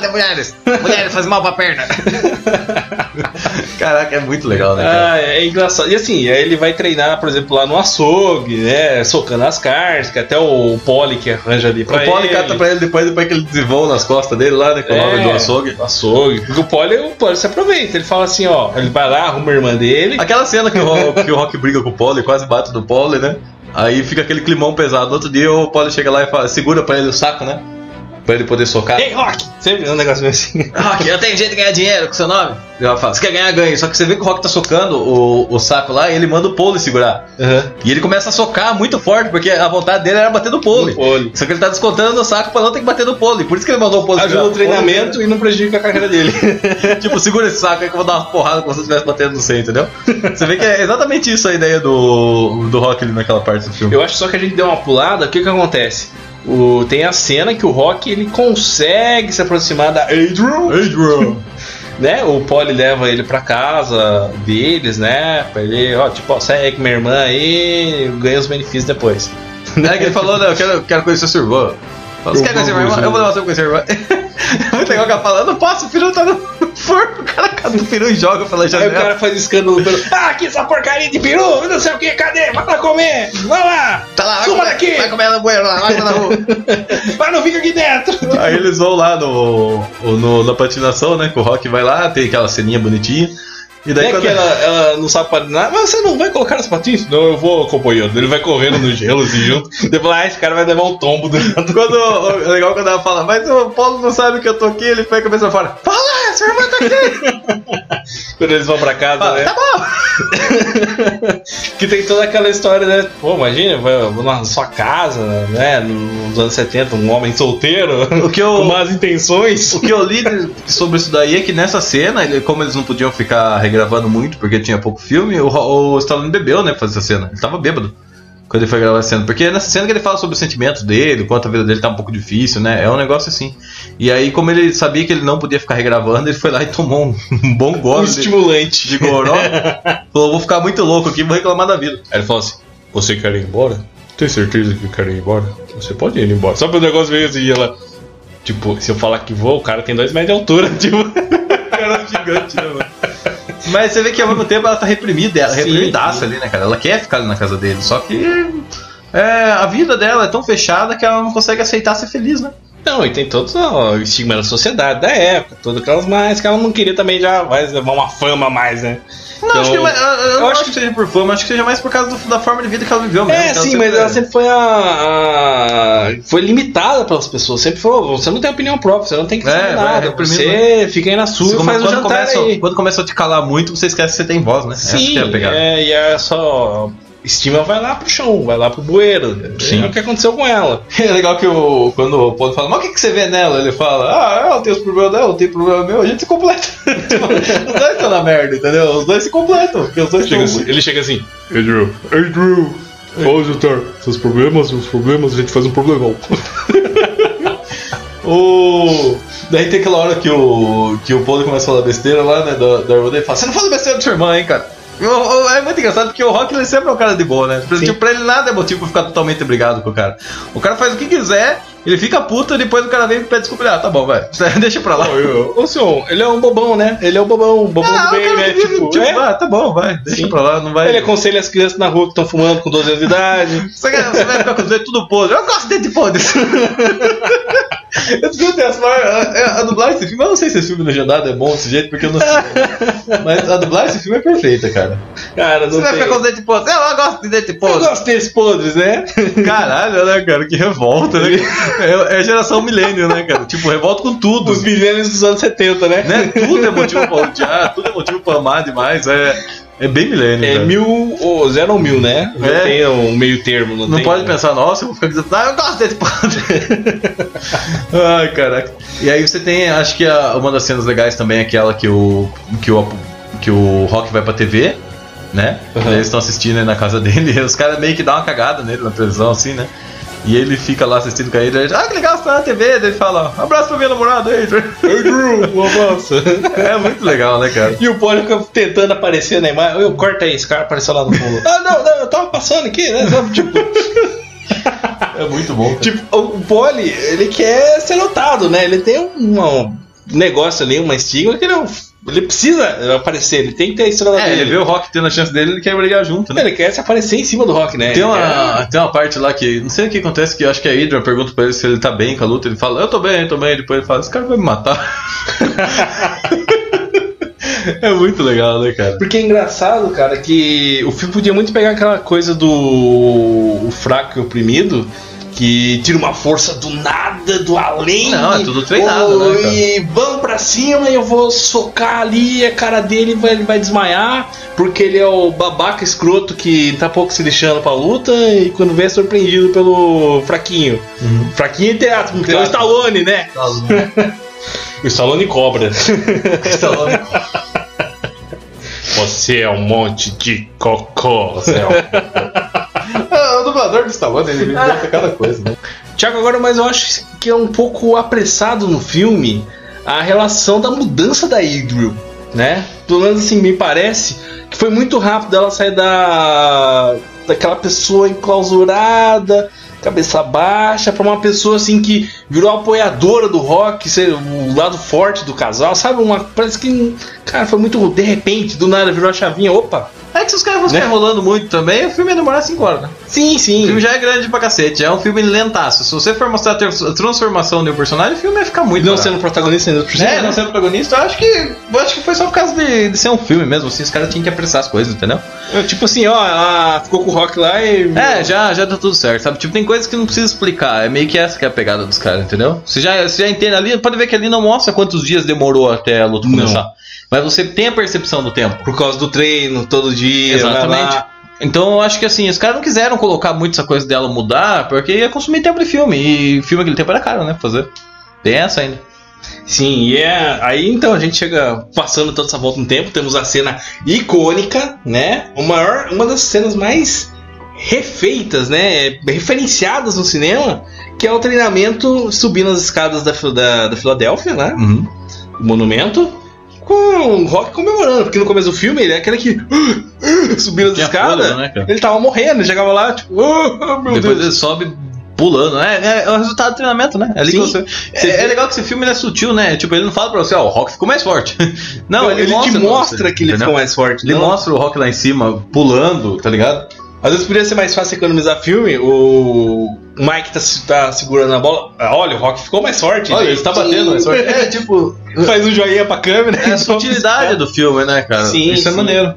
Speaker 8: ter mulheres, mulheres fazem mal pra perna. Caraca, é muito legal, né, cara?
Speaker 2: Ah, é engraçado. E assim, aí ele vai treinar, por exemplo, lá no açougue, né? Socando as carnes, que até o Poli que arranja ali pra
Speaker 8: o Poli
Speaker 2: ele.
Speaker 8: cata pra ele depois, depois que ele desenvolve nas costas dele lá, né, com o nome do açougue.
Speaker 2: do açougue. Porque o Poli, o Poli se aproveita. Ele fala assim, ó, ele vai lá, arruma a irmã dele.
Speaker 8: Aquela cena que o, Rock, que o Rock briga com o Poli, quase bate do Poli, né? Aí fica aquele climão pesado. No outro dia o Poli chega lá e fala, segura pra ele o saco, né? Pra ele poder socar.
Speaker 2: Ei, Rock! Sempre um negócio meio assim.
Speaker 8: Rock, eu tenho jeito de ganhar dinheiro com seu nome. E ela fala, você quer ganhar, ganha. Só que você vê que o Rock tá socando o, o saco lá e ele manda o Poli segurar. E ele começa a socar muito forte, porque a vontade dele era bater no Poli.
Speaker 2: No Poli.
Speaker 8: Só que ele tá descontando no saco pra não ter que bater no Poli. Por isso que ele mandou o Poli
Speaker 2: Ajuda
Speaker 8: segurar.
Speaker 2: o treinamento e não prejudica a carreira dele.
Speaker 8: tipo, segura esse saco aí que eu vou dar uma porrada como se eu estivesse batendo no centro, entendeu? Você vê que é exatamente isso a ideia do, do Rock ali naquela parte do filme.
Speaker 2: Eu acho só que a gente deu uma pulada, o que que acontece? O, tem a cena que o Rock ele consegue se aproximar da Adrian,
Speaker 8: Adrian!
Speaker 2: né? O Polly leva ele pra casa deles, né? Pra ele, ó, tipo, ó, sai aí com minha irmã aí, ganha os benefícios depois.
Speaker 8: É que ele falou, né? Eu quero, quero conhecer sua irmã. Você quer conhecer minha irmã? Eu vou levar você pra conhecer minha irmã. É muito legal que ela fala, eu não posso, o peru tá no forno. O cara cata o peru e joga pela
Speaker 2: Aí o
Speaker 8: janela.
Speaker 2: cara faz escândalo pelo. Ah, que essa porcaria de peru, não sei o que, cadê? Vai lá comer! Vai lá!
Speaker 8: Tá lá, vai
Speaker 2: Suba
Speaker 8: comer,
Speaker 2: daqui!
Speaker 8: vai comer no banheiro lá, vai na rua.
Speaker 2: Mas não fica aqui dentro!
Speaker 8: Aí eles vão lá no, no- na patinação, né? Que o Rock vai lá, tem aquela ceninha bonitinha. E daí
Speaker 2: é
Speaker 8: quando
Speaker 2: que ela, ela não sabe patinar, mas você não vai colocar as patins? Não, eu vou acompanhando. Ele vai correndo no gelo assim junto. Depois, ah, esse cara vai levar um tombo do
Speaker 8: Quando, é legal quando ela fala, mas o Paulo não sabe que eu tô aqui, ele põe a cabeça fora. Fala, sua irmã tá aqui!
Speaker 2: Quando eles vão pra casa,
Speaker 8: Fala,
Speaker 2: né?
Speaker 8: tá bom!
Speaker 2: Que tem toda aquela história, né? Pô, imagina, vai vou na sua casa, né? Nos anos 70, um homem solteiro,
Speaker 8: O que eu-
Speaker 2: com más intenções.
Speaker 8: O que eu li sobre isso daí é que nessa cena, como eles não podiam ficar regravando muito porque tinha pouco filme, o, o Stallone bebeu, né, pra fazer essa cena. Ele tava bêbado quando ele foi gravar a cena. Porque é nessa cena que ele fala sobre os sentimentos dele, o quanto a vida dele tá um pouco difícil, né? É um negócio assim. E aí, como ele sabia que ele não podia ficar regravando, ele foi lá e tomou um, um bom
Speaker 2: Um
Speaker 8: gole de,
Speaker 2: estimulante.
Speaker 8: de goró. falou, vou ficar muito louco aqui, vou reclamar da vida.
Speaker 2: Aí ele falou assim: Você quer ir embora? Tem certeza que quer ir embora? Você pode ir embora. Só o negócio veio assim, ela. Tipo, se eu falar que vou, o cara tem dois metros de altura, tipo.
Speaker 8: cara gigante, né, mano? Mas você vê que ao mesmo tempo ela tá reprimida, ela
Speaker 2: Sim,
Speaker 8: reprimidaça
Speaker 2: sim.
Speaker 8: ali, né, cara? Ela quer ficar ali na casa dele, só que é, a vida dela é tão fechada que ela não consegue aceitar ser feliz, né?
Speaker 2: Não, e tem todo o estigma da sociedade da época, todas aquelas mais que ela não queria também já vai levar uma fama a mais, né?
Speaker 8: Não, acho que, eu, eu não acho que seja por fama, acho que seja mais por causa do- da forma de vida que ela viveu mesmo.
Speaker 2: É, sim, mas ela sempre foi a, a- Foi limitada pelas pessoas. Sempre falou: você não tem opinião própria, você não tem que
Speaker 8: É,
Speaker 2: fazer
Speaker 8: vai
Speaker 2: nada.
Speaker 8: reprimindo,
Speaker 2: Você fica aí na sua e faz o
Speaker 8: quando,
Speaker 2: jantar
Speaker 8: começa,
Speaker 2: aí.
Speaker 8: quando começa a te calar muito, você esquece que você tem voz, né?
Speaker 2: Sim,
Speaker 8: é
Speaker 2: é, e é só. Estima vai lá pro chão, vai lá pro bueiro.
Speaker 8: Sim.
Speaker 2: É o que aconteceu com ela.
Speaker 8: É legal que o, quando o Paulo fala, mas o que, que você vê nela? Ele fala, ah, ela tem os problemas dela, eu tenho problema meu, a gente se completa. Os dois estão na merda, entendeu? Os dois se completam, porque os dois
Speaker 2: Chega assim- ele chega assim:
Speaker 1: Adriel, Adriel, vamos juntar seus problemas, meus problemas, a gente faz um problemão.
Speaker 8: O... Daí tem aquela hora que o, que o Paulo começa a falar besteira lá, né, da, da irmã dele, fala, você não fala besteira da sua irmã, hein, cara? É muito engraçado porque o Rock ele sempre é um cara de boa, né? Pra, tipo, pra ele nada é motivo pra ficar totalmente brigado com o cara. O cara faz o que quiser, ele fica puto e depois o cara vem e pede desculpa. Ah, tá bom, vai. Deixa pra lá.
Speaker 2: Ô, senhor, ele é um bobão, né? Ele é um bobão, bobão
Speaker 8: Ah,
Speaker 2: do bem, né?
Speaker 8: vive,
Speaker 2: Tipo,
Speaker 8: tipo,
Speaker 2: é?
Speaker 8: ah, tá bom, vai. Deixa
Speaker 2: Sim.
Speaker 8: pra lá, não vai.
Speaker 2: Ele aconselha as crianças na rua que estão fumando com 12 anos de idade.
Speaker 8: Você, vai ficar com os dedos tudo podre. Eu gosto de dente podre. Eu desculpe, essa, a, a dublagem desse filme, eu não sei se esse filme legendado é bom desse jeito, porque eu não sei. Mas a dublagem desse filme é perfeita, cara.
Speaker 2: Cara, não
Speaker 8: Você vai ficar com os dentes podres. Eu gosto de dente
Speaker 2: Eu
Speaker 8: podre.
Speaker 2: gosto desses podres, né?
Speaker 8: Caralho, né, cara? Que revolta, né? É, é a geração milênio, né, cara? Tipo, revolta com tudo.
Speaker 2: Os milênios dos anos 70, né?
Speaker 8: Né? Tudo é motivo pra odiar, tudo é motivo pra amar demais. É, é bem milênio,
Speaker 2: É mil ou zero ou mil, né? Não
Speaker 8: É.
Speaker 2: tem um meio termo, não,
Speaker 8: Não
Speaker 2: tem.
Speaker 8: pode pensar, nossa, eu vou ficar dizendo, ah, eu gosto desse podre. Ai, caraca. E aí você tem, acho que a- uma das cenas legais também é aquela que o, que o, que o Rock vai pra TV, né?
Speaker 2: Uhum.
Speaker 8: Eles estão assistindo aí na casa dele e os caras meio que dão uma cagada nele na televisão, assim, né? E ele fica lá assistindo com ele, ele, ah, que legal, você tá na TV, daí ele fala, abraço pra minha namorada.
Speaker 2: Ei, Drew, um abraço.
Speaker 8: É muito legal, né, cara?
Speaker 2: E o Poli fica tentando aparecer na imagem. Eu corta aí, esse cara apareceu lá no fundo. ah, não, não, eu tava passando aqui, né? Sabe, Tipo,
Speaker 8: É muito bom. cara.
Speaker 2: tipo, o Poli, ele quer ser notado, né? Ele tem um, um negócio ali, uma estigma que ele, não- ele precisa aparecer, ele tem que ter a estrela
Speaker 8: É,
Speaker 2: dele.
Speaker 8: ele vê o Rock tendo a chance dele, ele quer brigar junto, né?
Speaker 2: Ele quer se aparecer em cima do rock, né?
Speaker 8: Tem
Speaker 2: Ele
Speaker 8: uma, tem uma parte lá que. Não sei o que acontece, que acho que a Adrian pergunta pra ele se ele tá bem com a luta. Ele fala, eu tô bem, eu tô bem. Depois ele fala, esse cara vai me matar. é muito legal, né, cara?
Speaker 2: Porque é engraçado, cara, que o filme podia muito pegar aquela coisa do o fraco e oprimido, que tira uma força do nada, do além.
Speaker 8: Não, é tudo treinado,
Speaker 2: Ou-
Speaker 8: né, cara?
Speaker 2: E vamos pra cima e eu vou socar ali, a cara dele vai, ele vai desmaiar, porque ele é o babaca escroto que tá pouco se lixando pra luta e quando vê é surpreendido pelo fraquinho. Fraquinho em teatro, porque é o. Stallone, né? o Stallone cobra. Você é um monte de cocô,
Speaker 8: dublador do Stallone, ele inventa cada coisa, né?
Speaker 2: Tiago, agora, mas eu acho que é um pouco apressado no filme a relação da mudança da Idril, né? Pelo menos assim, me parece que foi muito rápido ela sair da daquela pessoa enclausurada, cabeça baixa, pra uma pessoa assim que virou apoiadora do rock, ser o lado forte do casal, sabe? Uma parece que, cara, foi muito de repente, do nada virou a chavinha, opa.
Speaker 8: É que se os caras fossem
Speaker 2: Né?
Speaker 8: ficar rolando muito também, o filme ia demorar 5 horas, né?
Speaker 2: Sim,
Speaker 8: O
Speaker 2: sim.
Speaker 8: filme já é grande pra cacete, é um filme lentaço. Se você for mostrar a transformação de um personagem, o filme ia ficar muito
Speaker 2: Não sendo protagonista ainda por cima,
Speaker 8: É,
Speaker 2: né?
Speaker 8: não sendo protagonista, eu acho que. Eu acho que foi só por causa de, de ser um filme mesmo, assim, os caras tinham que apressar as coisas, entendeu?
Speaker 2: Eu, Tipo assim, ó, ela ficou com o Rock lá e.
Speaker 8: É, já, já deu tudo certo, sabe? Tipo, tem coisas que não precisa explicar. É meio que essa que é a pegada dos caras, entendeu? Você já, você já entende ali, pode ver que ali não mostra quantos dias demorou até a luta
Speaker 2: Não.
Speaker 8: começar. Mas você tem a percepção do tempo.
Speaker 2: Por causa do treino, todo dia.
Speaker 8: Exatamente. Então eu acho que assim, os caras não quiseram colocar muito essa coisa dela mudar, porque ia consumir tempo de filme. E filme aquele tempo era caro, né? Fazer. Tem essa ainda.
Speaker 2: Sim, e é. Aí então a gente chega passando toda essa volta no tempo, temos a cena icônica, né? O maior, uma das cenas mais refeitas, né? Referenciadas no cinema, que é o treinamento subindo as escadas da, da, da Filadélfia, né?
Speaker 8: Uhum.
Speaker 2: O monumento. Com o Rock comemorando, porque no começo do filme ele é aquele que subindo as escadas,
Speaker 8: né,
Speaker 2: ele tava morrendo, ele chegava lá, tipo, oh, meu
Speaker 8: Depois
Speaker 2: Deus.
Speaker 8: ele sobe pulando, né? É, é o resultado do treinamento, né? É, você... É, é legal que esse filme é sutil, né? Tipo, ele não fala pra você, ó, o Rock ficou mais forte. Não, ele,
Speaker 2: ele
Speaker 8: mostra
Speaker 2: te mostra
Speaker 8: você,
Speaker 2: que ele
Speaker 8: entendeu?
Speaker 2: ficou mais forte.
Speaker 8: Ele
Speaker 2: não?
Speaker 8: mostra o Rock lá em cima, pulando, tá ligado?
Speaker 2: Às vezes poderia ser mais fácil economizar filme. O Mike tá, tá segurando a bola. Ah, Olha, o Rock ficou mais forte.
Speaker 8: Olha,
Speaker 2: Daí,
Speaker 8: ele tá batendo mais forte. É, tipo,
Speaker 2: Faz um joinha pra câmera.
Speaker 8: é a sutilidade do filme, né, cara?
Speaker 2: Sim,
Speaker 8: Isso é
Speaker 2: sim.
Speaker 8: maneiro.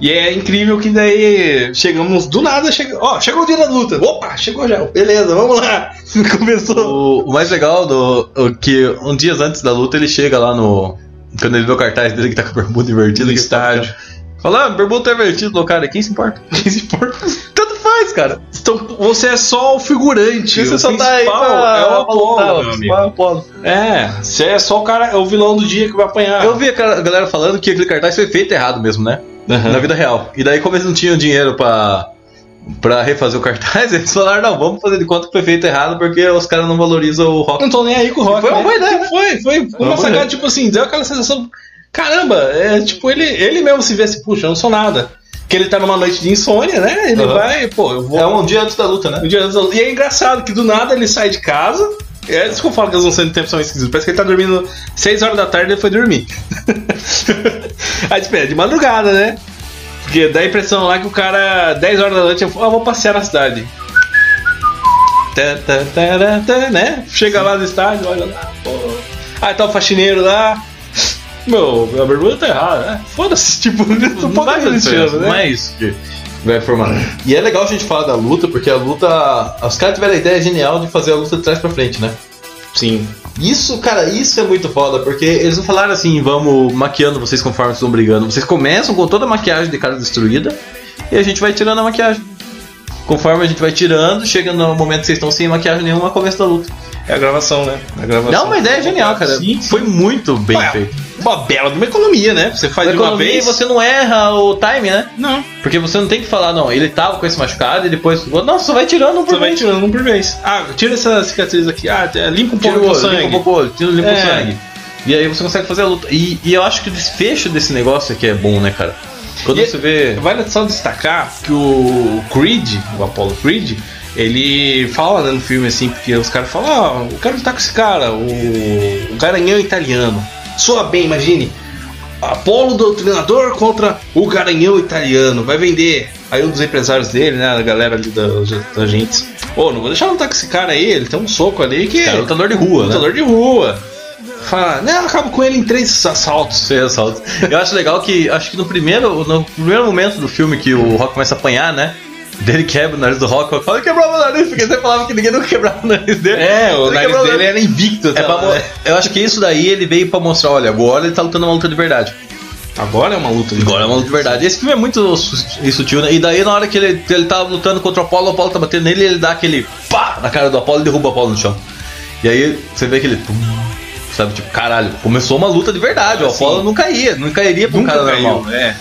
Speaker 2: E é incrível que daí chegamos do nada. Chega... Ó, chegou o dia da luta. Opa, chegou já. Beleza, vamos lá. Começou.
Speaker 8: O, o mais legal do o que um dias antes da luta ele chega lá no quando ele vê o cartaz dele que tá com a bermuda invertida
Speaker 2: No
Speaker 8: que
Speaker 2: estádio.
Speaker 8: Tá, fala, ah, bermuda tá invertido, cara, quem se importa?
Speaker 2: Quem se importa?
Speaker 8: Tanto faz, cara.
Speaker 2: Então, você é só o figurante.
Speaker 8: Você
Speaker 2: o
Speaker 8: só tá aí pra,
Speaker 2: é o Apollo,
Speaker 8: é Apollo.
Speaker 2: É, você é só o cara, é o vilão do dia que vai apanhar.
Speaker 8: Eu vi a cara- a galera falando que aquele cartaz foi feito errado mesmo, né?
Speaker 2: Aham.
Speaker 8: Na vida real. E daí, como eles não tinham dinheiro pra, pra refazer o cartaz, eles falaram: não, vamos fazer de conta que foi feito errado porque os caras não valorizam o rock.
Speaker 2: Não tô nem aí com o Rock.
Speaker 8: Foi uma
Speaker 2: né?
Speaker 8: boa ideia, né?
Speaker 2: Foi, foi.
Speaker 8: uma
Speaker 2: uma sacada, tipo assim, deu aquela sensação. Caramba, é tipo, ele, ele mesmo se vê assim, puxa, eu não sou nada. que ele tá numa noite de insônia, né? Ele
Speaker 8: Aham.
Speaker 2: vai, pô, eu vou.
Speaker 8: É um dia antes da luta, né?
Speaker 2: Um dia antes da luta. E é engraçado que do nada ele sai de casa. É isso que eu falo que as noções de tempo são esquisitas. Parece que ele tá dormindo 6 horas da tarde e ele foi dormir. Aí espera, de madrugada, né? Porque dá a impressão lá que o cara, 10 horas da noite, eu ah, vou passear na cidade. Tá, tá, tá, tá, né? Chega lá no estádio, olha lá, pô. Aí tá o faxineiro lá. Meu, a bermuda tá errada, né? Foda-se, tipo, um
Speaker 8: fazer
Speaker 2: cristiano,
Speaker 8: diferença,
Speaker 2: né?
Speaker 8: Não é isso que vai formar. E é legal a gente falar da luta, porque a luta. Os caras tiveram a ideia genial de fazer a luta de trás pra frente, né?
Speaker 2: Sim.
Speaker 8: Isso, cara, isso é muito foda, porque eles não falaram assim, vamos maquiando vocês conforme vocês vão brigando. Vocês começam com toda a maquiagem de cara destruída e a gente vai tirando a maquiagem. Conforme a gente vai tirando, chega no momento que vocês estão sem maquiagem nenhuma, começo da luta.
Speaker 2: É a gravação, né? A gravação.
Speaker 8: Dá uma ideia genial, cara.
Speaker 2: Sim,
Speaker 8: Foi muito bem
Speaker 2: Ué,
Speaker 8: feito.
Speaker 2: Uma bela de uma economia, né? Você faz de uma vez.
Speaker 8: você não erra o time, né?
Speaker 2: Não.
Speaker 8: Porque você não tem que falar, não, ele tava com esse machucado e depois. Nossa, só vai tirando um por
Speaker 2: Você vai
Speaker 8: vez.
Speaker 2: tirando um por vez. Ah, tira essa cicatriz aqui. Ah, limpa um pouco
Speaker 8: o
Speaker 2: o sangue.
Speaker 8: limpa um pouco o olho, tira limpa o
Speaker 2: É.
Speaker 8: sangue. E aí você consegue fazer a luta. E, e eu acho que o desfecho desse negócio aqui é bom, né, cara? Quando
Speaker 2: E-
Speaker 8: você vê.
Speaker 2: Vale só destacar que o Creed, o Apollo Creed, ele fala né, no filme assim, porque os caras falam, ah, eu quero lutar com esse cara, o, o garanhão italiano. Soa bem, imagine. Apolo doutrinador contra o garanhão italiano, vai vender. Aí um dos empresários dele, né, a galera ali da, da gente, ô, não vou deixar lutar com esse cara aí, ele tem um soco ali que
Speaker 8: Cara, lutador de rua, né?
Speaker 2: lutador de rua. Fala, não, eu acabo com ele em três assaltos.
Speaker 8: Sem assalto. Eu acho legal que, acho que no primeiro, no primeiro momento do filme que o Rock começa a apanhar, né? Dele quebra o nariz do Rock, o fala quebrou meu nariz, porque você falava que ninguém nunca quebrava o nariz dele.
Speaker 2: É, o
Speaker 8: Ele
Speaker 2: nariz dele era invicto.
Speaker 8: É
Speaker 2: lá, né?
Speaker 8: Eu acho que isso daí ele veio pra mostrar, olha, agora ele tá lutando uma luta de verdade.
Speaker 2: Agora é uma luta de
Speaker 8: Agora é uma luta de verdade. Esse filme é muito su- sutil, né? E daí na hora que ele, ele tá lutando contra o Apollo, o Apollo tá batendo nele, ele dá aquele pá na cara do Apollo e derruba o Apollo no chão. E aí você vê aquele. pum, Sabe, tipo, caralho, começou uma luta de verdade. O
Speaker 2: Sim.
Speaker 8: Apollo não caía, não cairia pra um cara
Speaker 2: caiu,
Speaker 8: normal.
Speaker 2: é.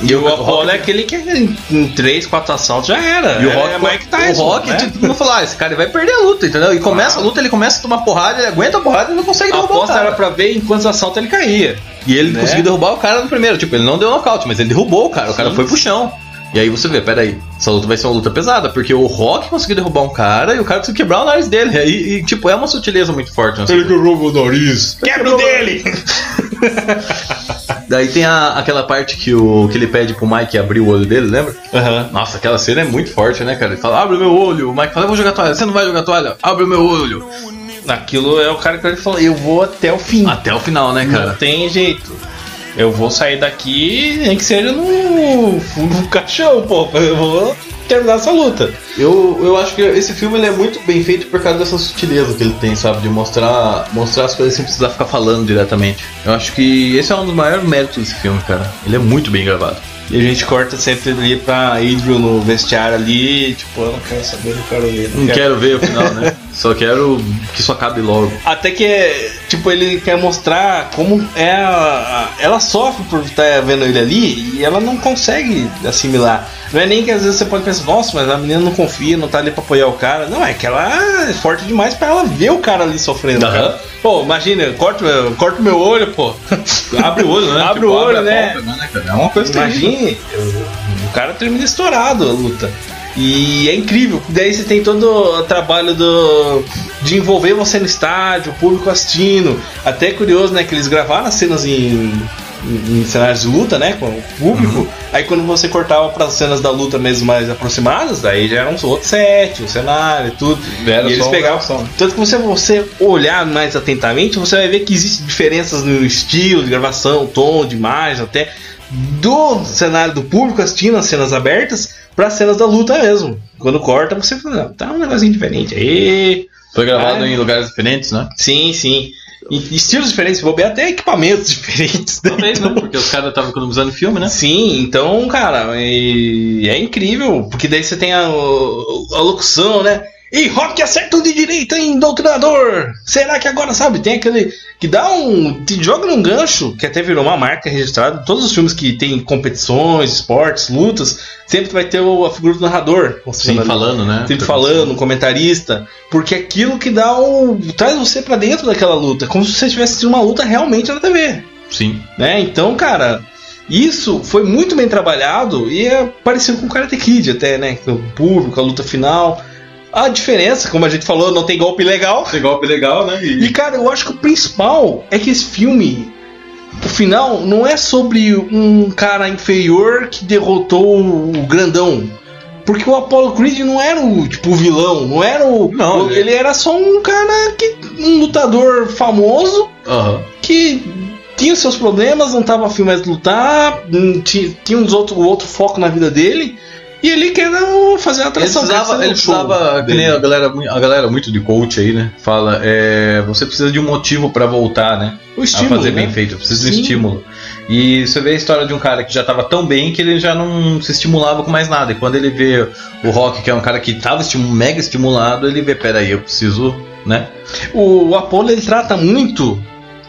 Speaker 8: E o,
Speaker 2: O Apollo
Speaker 8: Rock-
Speaker 2: é aquele que em, em 3, 4 assaltos já era.
Speaker 8: E o Rock,
Speaker 2: é Mike Tyson.
Speaker 8: o Rock
Speaker 2: né?
Speaker 8: tipo, não falou, ah, esse cara vai perder a luta, entendeu? E começa a luta, ele começa a tomar porrada, ele aguenta a porrada e não consegue
Speaker 2: a
Speaker 8: derrubar o
Speaker 2: aposta
Speaker 8: cara.
Speaker 2: era pra ver em quantos assaltos ele caía.
Speaker 8: E ele
Speaker 2: né?
Speaker 8: conseguiu derrubar o cara no primeiro. Tipo, ele não deu nocaute, mas ele derrubou o cara. O cara foi pro chão. E aí você vê, peraí, essa luta vai ser uma luta pesada, porque o Rock conseguiu derrubar um cara e o cara conseguiu quebrar o nariz dele. E, aí, e, tipo, é uma sutileza muito forte. nessa luta.
Speaker 2: quebrou o nariz. Quebra o dele!
Speaker 8: Daí tem a- aquela parte que, o, que ele pede pro Mike abrir o olho dele, lembra?
Speaker 2: Aham.
Speaker 8: Nossa, aquela cena é muito forte, né, cara? Ele fala, abre o meu olho. O Mike fala, eu vou jogar toalha. Você não vai jogar toalha? Abre o meu olho.
Speaker 2: Aquilo é o cara que ele falou: eu vou até o fim.
Speaker 8: Até o final, né,
Speaker 2: Não
Speaker 8: cara?
Speaker 2: tem jeito. Eu vou sair daqui, nem que seja no, no caixão, pô. Eu vou terminar essa luta.
Speaker 8: Eu, eu acho que esse filme ele é muito bem feito por causa dessa sutileza que ele tem, sabe? De mostrar, mostrar as coisas sem precisar ficar falando diretamente. Eu acho que esse é um dos maiores méritos desse filme, cara. Ele é muito bem gravado.
Speaker 2: E a gente corta sempre ali pra Adriel no vestiário ali, tipo, eu não quero saber, não quero ver.
Speaker 8: Não quero ver o final, né? Só quero que isso acabe logo.
Speaker 2: Até que, tipo, ele quer mostrar como é a, a- ela sofre por estar vendo ele ali e ela não consegue assimilar. Não é nem que às vezes você pode pensar, nossa, mas a menina não confia, não tá ali pra apoiar o cara. Não, é que ela é forte demais pra ela ver o cara ali sofrendo.
Speaker 8: Aham.
Speaker 2: cara. Pô, imagina, corta corta o meu olho, pô.
Speaker 8: Abre o olho, né?
Speaker 2: Abre
Speaker 8: Tipo,
Speaker 2: o olho,
Speaker 8: a
Speaker 2: né?
Speaker 8: cara? É uma coisa.
Speaker 2: Imagine, o cara termina estourado a luta. E é incrível, daí você tem todo o trabalho do, de envolver você no estádio, o público assistindo. Até é curioso, né, que eles gravaram as cenas em, em, em cenários de luta, né, com o público. Aí quando você cortava para as cenas da luta mesmo mais aproximadas, daí já era um outro set, o cenário e tudo.
Speaker 8: Era
Speaker 2: e eles
Speaker 8: só
Speaker 2: pegavam.
Speaker 8: gravação.
Speaker 2: Tanto que você, você olhar mais atentamente, você vai ver que existem diferenças no estilo de gravação, tom de imagem, até do cenário do público assistindo as cenas abertas para cenas da luta mesmo. Quando corta, você fala, "Não, tá um negocinho diferente aí.
Speaker 8: Foi gravado
Speaker 2: É.
Speaker 8: em lugares diferentes, né?
Speaker 2: Sim, sim. E estilos diferentes, vou ver até equipamentos diferentes. né?
Speaker 8: Talvez, né? Porque os caras estavam economizando filme, né?
Speaker 2: Sim, então, cara, é incrível, porque daí você tem a, a locução, né? E Rock acerta de direita, hein, doutrinador? Será que agora, sabe, tem aquele que dá um. te joga num gancho, que até virou uma marca registrada. Todos os filmes que tem competições, esportes, lutas, sempre vai ter a figura do narrador. Ali.
Speaker 8: falando, né?
Speaker 2: Sempre falando, um comentarista, porque é aquilo que dá o. traz você pra dentro daquela luta, como se você estivesse assistindo uma luta realmente na TV
Speaker 8: Sim.
Speaker 2: né? Então, cara, Isso foi muito bem trabalhado e é parecido com o Karate Kid até, né? O público, a luta final. A diferença, como a gente falou, não tem golpe legal.
Speaker 8: Tem golpe legal, né?
Speaker 2: E cara, eu acho que o principal é que esse filme, o final, não é sobre um cara inferior que derrotou o grandão. Porque o Apollo Creed não era o tipo o vilão, não era o.
Speaker 8: Não,
Speaker 2: ele... era só um cara que. um lutador famoso
Speaker 8: Aham.
Speaker 2: que tinha seus problemas, não tava afim mais de lutar, tinha, tinha uns outro, outro foco na vida dele. E ele quer não, fazer
Speaker 8: Ele
Speaker 2: atração. quer
Speaker 8: precisava, ele precisava que nem a galera, a galera muito de coach aí, né? Fala, é, você precisa de um motivo pra voltar, né?
Speaker 2: O estímulo,
Speaker 8: a fazer
Speaker 2: né?
Speaker 8: bem feito, precisa de um estímulo. E você vê a história de um cara que já tava tão bem que ele já não se estimulava com mais nada. E quando ele vê o Rock, que é um cara que tava estimu- mega estimulado, ele vê, peraí, eu preciso, né?
Speaker 2: O Apollo ele trata muito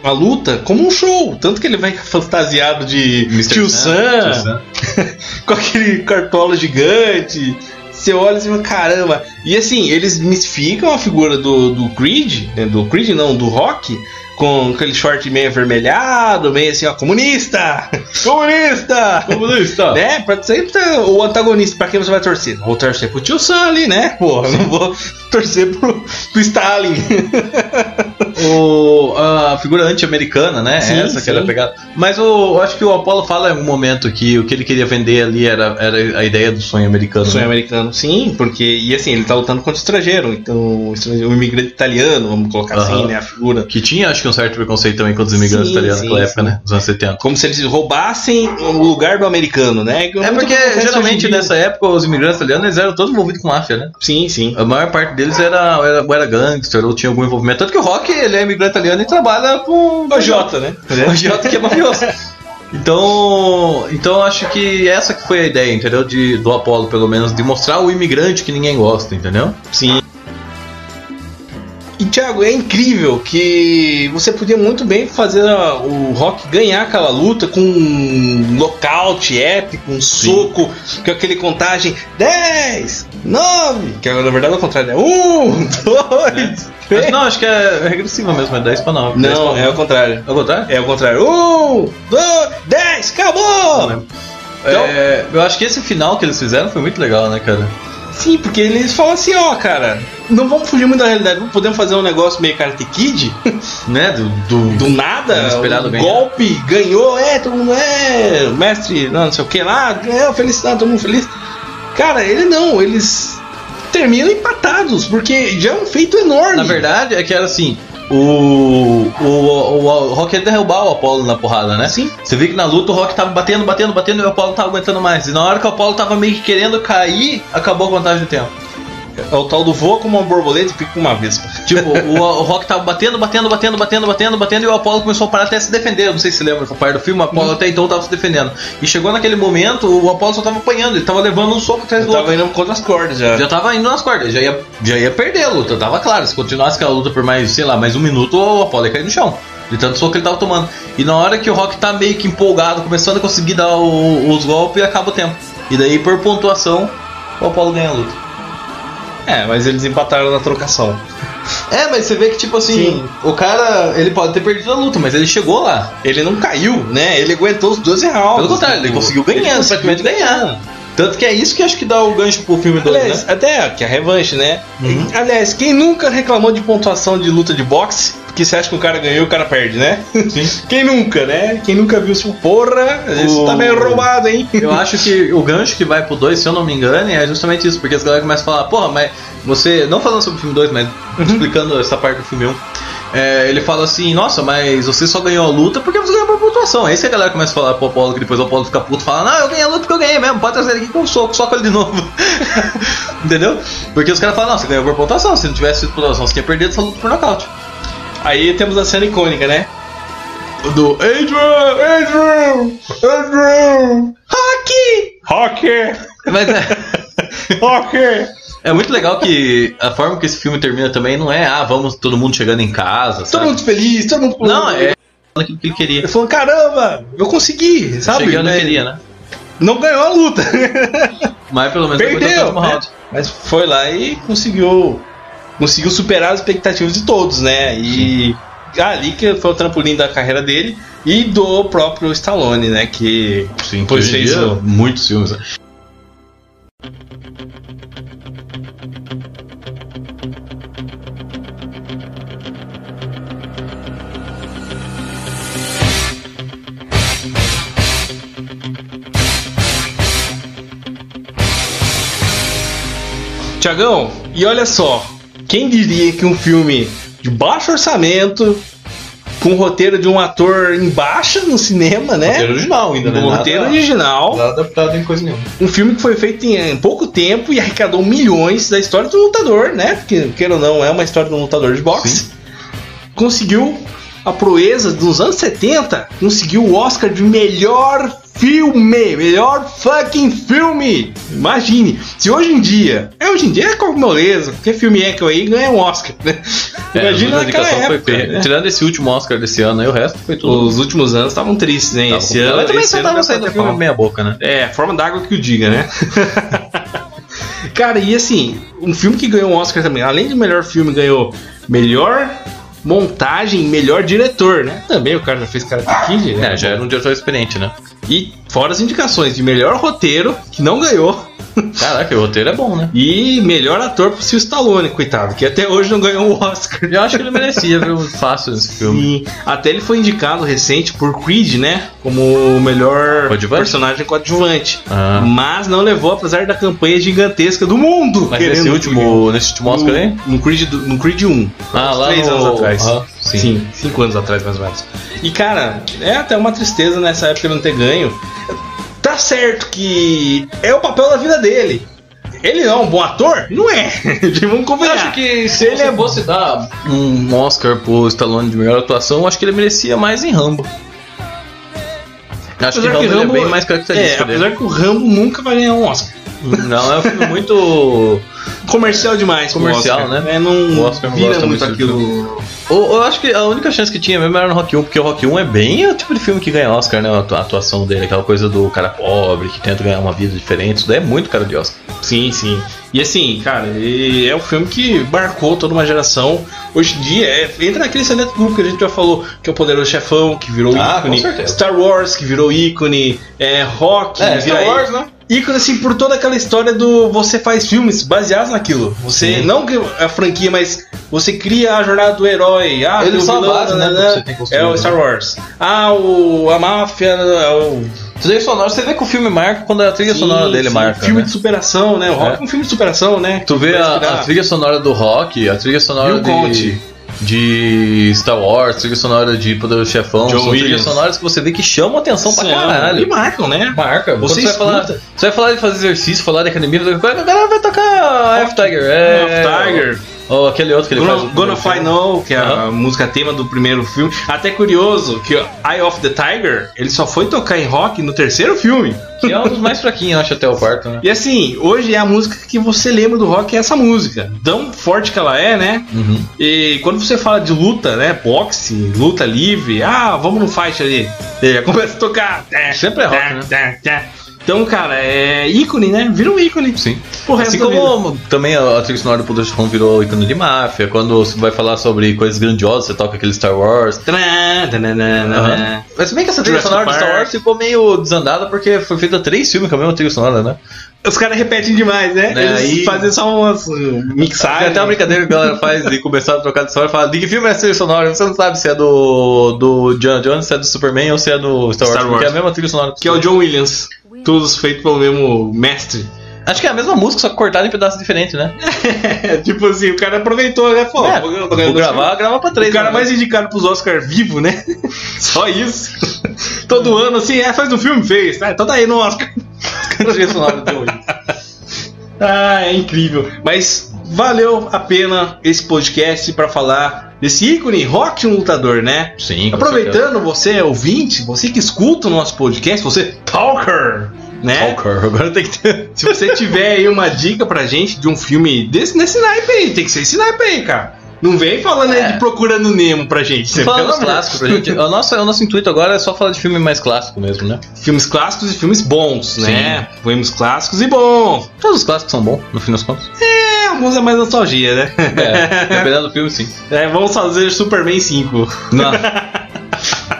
Speaker 2: a luta como um show. Tanto que ele vai fantasiado de
Speaker 8: Mr.
Speaker 2: Tio
Speaker 8: Sam,
Speaker 2: Sam, com aquele cartola gigante. Você olha e fala, caramba. E assim, eles mistificam a figura do, do Creed, né, do Creed não, do Rock, com aquele short meio avermelhado, meio assim, ó, comunista! Comunista!
Speaker 8: Comunista!
Speaker 2: Né? Pra sempre o antagonista, pra quem você vai torcer? Vou torcer pro tio Sam ali, né? Pô, não vou torcer pro, pro Stalin.
Speaker 8: O, a figura anti-americana, né?
Speaker 2: Sim,
Speaker 8: Essa que era
Speaker 2: sim.
Speaker 8: pegada. Mas o, eu acho que o Apollo fala em algum momento que o que ele queria vender ali era, era a ideia do sonho americano.
Speaker 2: Sonho
Speaker 8: né?
Speaker 2: americano, sim, porque, e assim, ele tá lutando contra o estrangeiro, então, o, imigrante italiano, vamos colocar assim,
Speaker 8: Aham.
Speaker 2: né, a figura.
Speaker 8: Que tinha, acho que, um certo preconceito também contra os imigrantes
Speaker 2: Sim,
Speaker 8: italianos
Speaker 2: sim,
Speaker 8: naquela época,
Speaker 2: sim.
Speaker 8: né? Dos anos 70.
Speaker 2: Como se eles roubassem o lugar do americano, né?
Speaker 8: É
Speaker 2: muito
Speaker 8: porque geralmente nessa época os imigrantes italianos eles eram todos envolvidos com máfia, né?
Speaker 2: Sim, sim.
Speaker 8: A maior parte deles era, era, era gangster ou tinha algum envolvimento. Tanto que o Rock ele é imigrante italiano e trabalha com
Speaker 2: O Jota, né?
Speaker 8: O Jota que é mafioso. Então, então eu acho que essa que foi a ideia, entendeu? De, do Apollo, pelo menos, de mostrar o imigrante que ninguém gosta, entendeu?
Speaker 2: Sim. E Thiago, é incrível que você podia muito bem fazer a- o Rock ganhar aquela luta com um lockout épico, um soco, com aquele contagem 10, 9, que na verdade é o contrário, é 1, 2,
Speaker 8: Mas não, acho que é regressiva mesmo, é 10 pra 9. 10
Speaker 2: Não,
Speaker 8: pra
Speaker 2: é o contrário.
Speaker 8: É o contrário?
Speaker 2: É o contrário. 1, 2, 10, acabou!
Speaker 8: É, eu acho que esse final que eles fizeram foi muito legal, né, cara?
Speaker 2: Sim, porque eles falam assim, ó, cara, não vamos fugir muito da realidade, não podemos fazer um negócio meio Karate Kid,
Speaker 8: Né? Do, do,
Speaker 2: do nada, um
Speaker 8: ganhar.
Speaker 2: golpe, ganhou, é, todo mundo é, mestre, não, não sei o que lá, ganhou, felicidade, todo mundo feliz. Cara, ele não, eles terminam empatados, porque já é um feito enorme.
Speaker 8: Na verdade, é que era assim. O, o, o, o Rock ia derrubar o Apollo na porrada, né?
Speaker 2: Sim.
Speaker 8: Você vê que na luta o Rock tava batendo, batendo, batendo e o Apollo tava aguentando mais. E na hora que o Apollo tava meio que querendo cair, acabou a contagem do tempo.
Speaker 2: É o tal do voa como uma borboleta e pica como uma vespa.
Speaker 8: Tipo, o, o Rock tava batendo, batendo, batendo, batendo, batendo, batendo, e o Apollo começou a parar até se defender. Eu não sei se lembra essa parte do filme, o Apollo até então tava se defendendo. E chegou naquele momento, o Apollo só tava apanhando, ele tava levando um soco atrás do outro.
Speaker 2: tava indo contra as cordas já.
Speaker 8: Já tava indo nas cordas, já ia, já ia perder a luta, tava claro. Se continuasse aquela luta por mais, sei lá, mais um minuto, o Apollo ia cair no chão. De tanto soco que ele tava tomando. E na hora que o Rock tá meio que empolgado, começando a conseguir dar o- os golpes, acaba o tempo. E daí, por pontuação, o Apollo ganha a luta.
Speaker 2: É, mas eles empataram na trocação.
Speaker 8: É, mas você vê que, tipo assim,
Speaker 2: Sim.
Speaker 8: o cara, ele pode ter perdido a luta, mas ele chegou lá.
Speaker 2: Ele não caiu, né? Ele aguentou os 12 rounds.
Speaker 8: Pelo contrário, ele conseguiu ganhar,
Speaker 2: Ele
Speaker 8: praticamente ganhar. Tanto que é isso que acho que dá o gancho pro filme 2,
Speaker 2: Aliás,
Speaker 8: né?
Speaker 2: até que a revanche, né?
Speaker 8: Uhum.
Speaker 2: Aliás, quem nunca reclamou de pontuação de luta de boxe? Porque você acha que o cara ganhou e o cara perde, né?
Speaker 8: Sim.
Speaker 2: Quem nunca, né? Quem nunca viu isso? Porra, isso
Speaker 8: O-
Speaker 2: tá meio roubado, hein?
Speaker 8: Eu acho que o gancho que vai pro 2, se eu não me engano, é justamente isso, porque as galera começam a falar, porra, mas você. Não falando sobre o filme 2, mas explicando essa parte do filme 1. Ele fala assim, nossa, mas você só ganhou a luta porque você ganhou por pontuação. Aí se a galera começa a falar pro Apolo, que depois o Apolo fica puto, fala, não, eu ganhei a luta porque eu ganhei mesmo, pode trazer ele aqui com um soco, soco ele de novo. Entendeu? Porque os caras falam, não, você ganhou por pontuação, se não tivesse sido pontuação, você tinha perdido essa luta por nocaute.
Speaker 2: Aí temos a cena icônica, né? Do Adrian, Adrian, Adrian, Hockey, Hockey,
Speaker 8: Mas é.
Speaker 2: Hockey.
Speaker 8: É muito legal que a forma que esse filme termina também não é, ah, vamos todo mundo chegando em casa,
Speaker 2: Todo
Speaker 8: sabe?
Speaker 2: mundo feliz, todo mundo
Speaker 8: Não, é aquilo que ele queria.
Speaker 2: Ele falou, caramba, eu consegui, sabe?
Speaker 8: Eu
Speaker 2: Né?
Speaker 8: queria, né?
Speaker 2: Não ganhou a luta.
Speaker 8: Mas pelo menos
Speaker 2: Perdeu, né? Mas foi lá e conseguiu conseguiu superar as expectativas de todos, né? E ali que foi o trampolim da carreira dele e do próprio Stallone, né? Que
Speaker 8: Sim,
Speaker 2: Pois fez
Speaker 8: muitos filmes.
Speaker 2: Tiagão, e olha só, quem diria que um filme de baixo orçamento, com roteiro de um ator em baixa no cinema, né?
Speaker 8: Roteiro original ainda, né?
Speaker 2: Roteiro
Speaker 8: Nada-
Speaker 2: original,
Speaker 8: nada adaptado em coisa nenhuma.
Speaker 2: um filme que foi feito em, pouco tempo e arrecadou milhões da história do lutador, né? Porque, queira ou não, é uma história um lutador de boxe. Conseguiu a proeza dos anos 70, conseguiu o Oscar de melhor filme, melhor fucking filme. Imagine, se hoje em dia, é hoje em dia é com moleza, porque filme é que aí ganha um Oscar, né?
Speaker 8: É,
Speaker 2: Imagina naquela época, né?
Speaker 8: Tirando esse último Oscar desse ano aí, o resto foi tudo.
Speaker 2: Os últimos anos estavam tristes, hein?
Speaker 8: Tava
Speaker 2: esse ano,
Speaker 8: Mas também
Speaker 2: esse
Speaker 8: só tava saindo filme meia boca, né?
Speaker 2: É, forma d'água que o diga, né? Cara, e assim, um filme que ganhou um Oscar também, além de melhor filme, ganhou melhor montagem, melhor diretor, né? Também o cara já fez Karate Kid, né?
Speaker 8: É, já era um diretor experiente, né?
Speaker 2: E fora as indicações de melhor roteiro, que não ganhou,
Speaker 8: Caraca, o roteiro é bom, né?
Speaker 2: e melhor ator pro Sil Stallone, coitado, que até hoje não ganhou o Oscar.
Speaker 8: Eu acho que ele merecia, viu? Fácil nesse filme.
Speaker 2: Sim, até ele foi indicado recente por Creed, né? Como o melhor
Speaker 8: Coadjuvante?
Speaker 2: personagem coadjuvante.
Speaker 8: Ah.
Speaker 2: Mas não levou, apesar da campanha gigantesca do mundo.
Speaker 8: Mas nesse último, nesse último Oscar aí?
Speaker 2: no, no, Creed, no Creed 1.
Speaker 8: Ah, lá
Speaker 2: três
Speaker 8: no-
Speaker 2: anos atrás.
Speaker 8: Aham, sim.
Speaker 2: sim, cinco anos atrás, mais ou menos. E, cara, é até uma tristeza nessa época não ter ganho. Tá certo que é o papel da vida dele. Ele não é um bom ator? Não é. Vamos
Speaker 8: Eu
Speaker 2: conversar.
Speaker 8: acho que se ele fosse dar um Oscar pro Stallone de melhor atuação, eu acho que ele merecia mais em Rambo. Acho que
Speaker 2: Apesar
Speaker 8: Rambo, ele é bem mais característico
Speaker 2: É,
Speaker 8: dele.
Speaker 2: apesar que o Rambo nunca vai ganhar um Oscar.
Speaker 8: Não, é um filme muito.
Speaker 2: Comercial demais,
Speaker 8: Comercial,
Speaker 2: Oscar.
Speaker 8: né?
Speaker 2: É, não
Speaker 8: O Oscar não
Speaker 2: vira muito aquilo.
Speaker 8: Eu, eu acho que a única chance que tinha mesmo era no Rock 1, porque o Rock 1 é bem o tipo de filme que ganha Oscar, né? A atua- a atuação dele, aquela coisa do cara pobre que tenta ganhar uma vida diferente. Isso daí é muito cara de Oscar.
Speaker 2: Sim, sim. E assim, cara, é um filme que marcou toda uma geração. Hoje em dia, é, entra naquele excelente grupo que a gente já falou, que é o Poderoso Chefão, que virou
Speaker 8: Ah,
Speaker 2: ícone. Star Wars, que virou ícone. É, Rock,
Speaker 8: É, Star Wars, né?
Speaker 2: Ícone assim por toda aquela história do você faz filmes baseados naquilo. Você
Speaker 8: Sim.
Speaker 2: não que a franquia, mas você cria a jornada do herói. Ah,
Speaker 8: são a
Speaker 2: vilão,
Speaker 8: base, né, você tem construído,
Speaker 2: É o
Speaker 8: né?
Speaker 2: Star Wars. Ah, o a máfia, é o
Speaker 8: Trilha sonora, você vê que o filme marca quando a trilha
Speaker 2: Sim,
Speaker 8: sonora dele
Speaker 2: sim.
Speaker 8: marca.
Speaker 2: Filme
Speaker 8: né?
Speaker 2: de superação, né? O Rock é,
Speaker 8: É.
Speaker 2: um filme de superação, né?
Speaker 8: Tu vê a, a trilha sonora do rock, a trilha sonora
Speaker 2: Bill Conti.
Speaker 8: De, Star Wars, trilha sonora de Poderoso Chefão,
Speaker 2: John
Speaker 8: são
Speaker 2: Williams.
Speaker 8: trilhas sonoras que você vê que chamam atenção pra
Speaker 2: São,
Speaker 8: caralho.
Speaker 2: E marcam, né?
Speaker 8: Marca.
Speaker 2: Você
Speaker 8: Você vai, falar, você vai falar de fazer exercício, falar de academia, a galera vai tocar F-Tiger. É,
Speaker 2: F-Tiger.
Speaker 8: Ou aquele outro que ele faz.
Speaker 2: Gonna,
Speaker 8: no
Speaker 2: Gonna Fly. No, que é a
Speaker 8: Aham.
Speaker 2: música tema do primeiro filme. Até curioso que Eye of the Tiger, ele só foi tocar em rock no terceiro filme.
Speaker 8: Que é um dos mais fraquinhos, acho, até o quarto, né?
Speaker 2: E assim, hoje é a música que você lembra do rock, é essa música. Tão forte que ela é, né?
Speaker 8: Uhum.
Speaker 2: E quando você fala de luta, né? Boxe, luta livre, ah, vamos no fight ali. E começa a tocar.
Speaker 8: Sempre é rock, né?
Speaker 2: Então, cara, é ícone, né? Vira um ícone.
Speaker 8: Sim.
Speaker 2: Pro resto
Speaker 8: Assim como também a trilha sonora do Poder Chefão virou ícone de máfia, quando você vai falar sobre coisas grandiosas, você toca aquele Star Wars.
Speaker 2: Tanã, tanã,
Speaker 8: Aham.
Speaker 2: tanã.
Speaker 8: Mas se bem que essa trilha sonora do Star. Wars ficou meio desandada porque foi feita três filmes com a mesma trilha sonora, né?
Speaker 2: Os caras repetem demais, né?
Speaker 8: É,
Speaker 2: Eles
Speaker 8: aí-
Speaker 2: fazem só umas uh,
Speaker 8: Tem
Speaker 2: mixagens.
Speaker 8: até uma brincadeira que a galera faz de começar a trocar de história e fala: de que filme é essa trilha sonora? Você não sabe se é do, do John Jones, se é do Superman ou se é do Star Wars,
Speaker 2: Star
Speaker 8: porque é a
Speaker 2: Wars.
Speaker 8: mesma trilha sonora.
Speaker 2: Que é o John Williams. Todos feitos pelo mesmo mestre.
Speaker 8: Acho que é a mesma música, só cortada em pedaços diferentes, né?
Speaker 2: É, tipo assim, o cara aproveitou, né? Pô,
Speaker 8: É,
Speaker 2: vou,
Speaker 8: vou gravar, grava pra três.
Speaker 2: O cara
Speaker 8: né?
Speaker 2: mais indicado pros Oscar vivo, né? Só isso. Todo ano, assim, é, faz um filme, fez. Ah, então tá aí no Oscar. Ah, é incrível. Mas valeu a pena esse podcast pra falar desse ícone rock um lutador, né?
Speaker 8: Sim,
Speaker 2: Aproveitando, você ouvinte, você que escuta o nosso podcast, você talker, né?
Speaker 8: Talker, agora tem que ter.
Speaker 2: Se você tiver aí uma dica pra gente de um filme desse, nesse naipe aí, tem que ser esse naipe aí, cara. Não vem falando aí
Speaker 8: É.
Speaker 2: de Procurando Nemo pra gente.
Speaker 8: Fala
Speaker 2: pelo
Speaker 8: dos
Speaker 2: amor.
Speaker 8: clássicos pra gente. O nosso, o nosso intuito agora é só falar de filme mais clássico mesmo, né?
Speaker 2: Filmes clássicos e filmes bons, né? Filmes clássicos e bons.
Speaker 8: Todos os clássicos são bons, no fim das contas.
Speaker 2: É, alguns é mais nostalgia, né?
Speaker 8: É, dependendo do filme, sim.
Speaker 2: É, vamos fazer Superman 5.
Speaker 8: Não.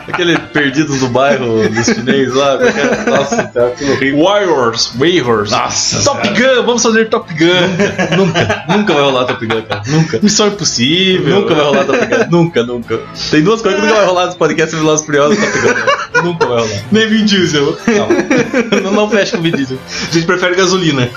Speaker 8: Aquele Perdidos do Bairro dos chinês lá. qualquer- Nossa, cara, aquilo horrível.
Speaker 2: Warriors, Warriors.
Speaker 8: Nossa
Speaker 2: Top Gun, vamos fazer Top Gun.
Speaker 8: Nunca, nunca vai rolar Top Gun, cara. Nunca.
Speaker 2: Missão Impossível.
Speaker 8: Nunca vai rolar Top Gun. Nunca, nunca. Tem duas coisas que nunca vai rolar nos podcasts Velozes e Furiosos e Top Gun. cara. Nunca vai rolar.
Speaker 2: Nem Vin Diesel.
Speaker 8: Não, não, não fecha com o Vin Diesel.
Speaker 2: A gente prefere gasolina.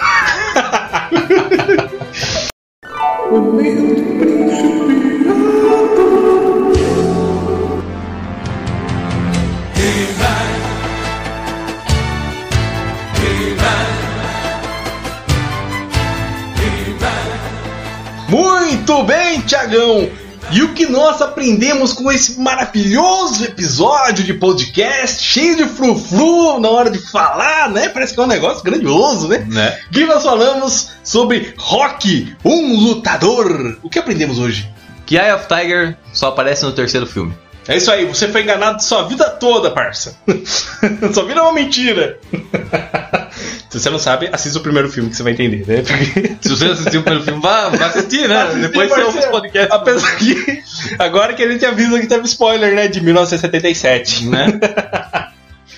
Speaker 2: Muito bem, Tiagão! E o que nós aprendemos com esse maravilhoso episódio de podcast, cheio de frufru na hora de falar, né? Parece que é um negócio grandioso, né?
Speaker 8: Né?
Speaker 2: Que nós falamos sobre Rock, um lutador. O que aprendemos hoje?
Speaker 8: Que Eye of Tiger só aparece no terceiro filme.
Speaker 2: É isso aí, você foi enganado sua vida toda, parça. sua vida é uma mentira. Se você não sabe, assista o primeiro filme que você vai entender, né? Porque...
Speaker 8: Se você assistiu o primeiro filme, vá, vá assistir, né? Depois você ouve os podcasts.
Speaker 2: Apesar que agora que a gente avisa que teve spoiler, né? De 1977.
Speaker 8: Né?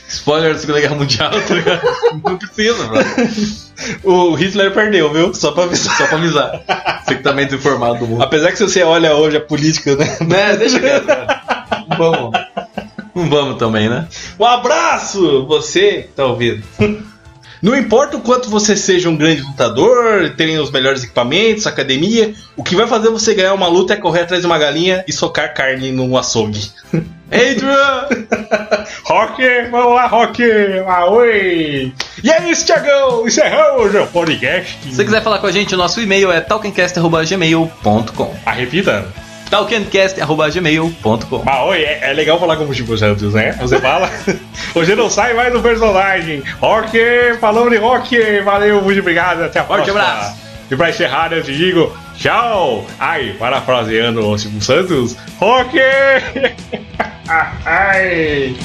Speaker 8: Spoiler da Segunda Guerra Mundial, tá ligado? Não precisa, mano.
Speaker 2: O Hitler perdeu, viu? Só pra avisar.
Speaker 8: Só pra avisar. Você que tá meio desinformado do mundo.
Speaker 2: Apesar que se você olha hoje a política, né?
Speaker 8: Né? Deixa quieto, cara. Vamos. Não vamos também, né?
Speaker 2: Um abraço, você que tá ouvindo. Não importa o quanto você seja um grande lutador, tenha os melhores equipamentos, academia, o que vai fazer você ganhar uma luta é correr atrás de uma galinha e socar carne num açougue.
Speaker 8: Adrian!
Speaker 2: Rock, vamos lá, Rock! Ah, oi! E é isso, Tiagão! Encerramos o podcast.
Speaker 8: Se você quiser falar com a gente, o nosso e-mail é talkencast.gmail.com
Speaker 2: Ah, repita.
Speaker 8: talkencast.gmail.com
Speaker 2: Ah, oi, é, é legal falar como Chico Santos, né? Você fala. Hoje não sai mais do personagem. Rock, falamos de rock. Valeu, muito obrigado. Até a
Speaker 8: Forte
Speaker 2: próxima.
Speaker 8: abraço.
Speaker 2: E pra encerrar, eu te digo tchau. Ai, parafraseando o Chico Santos. Rock! Ai.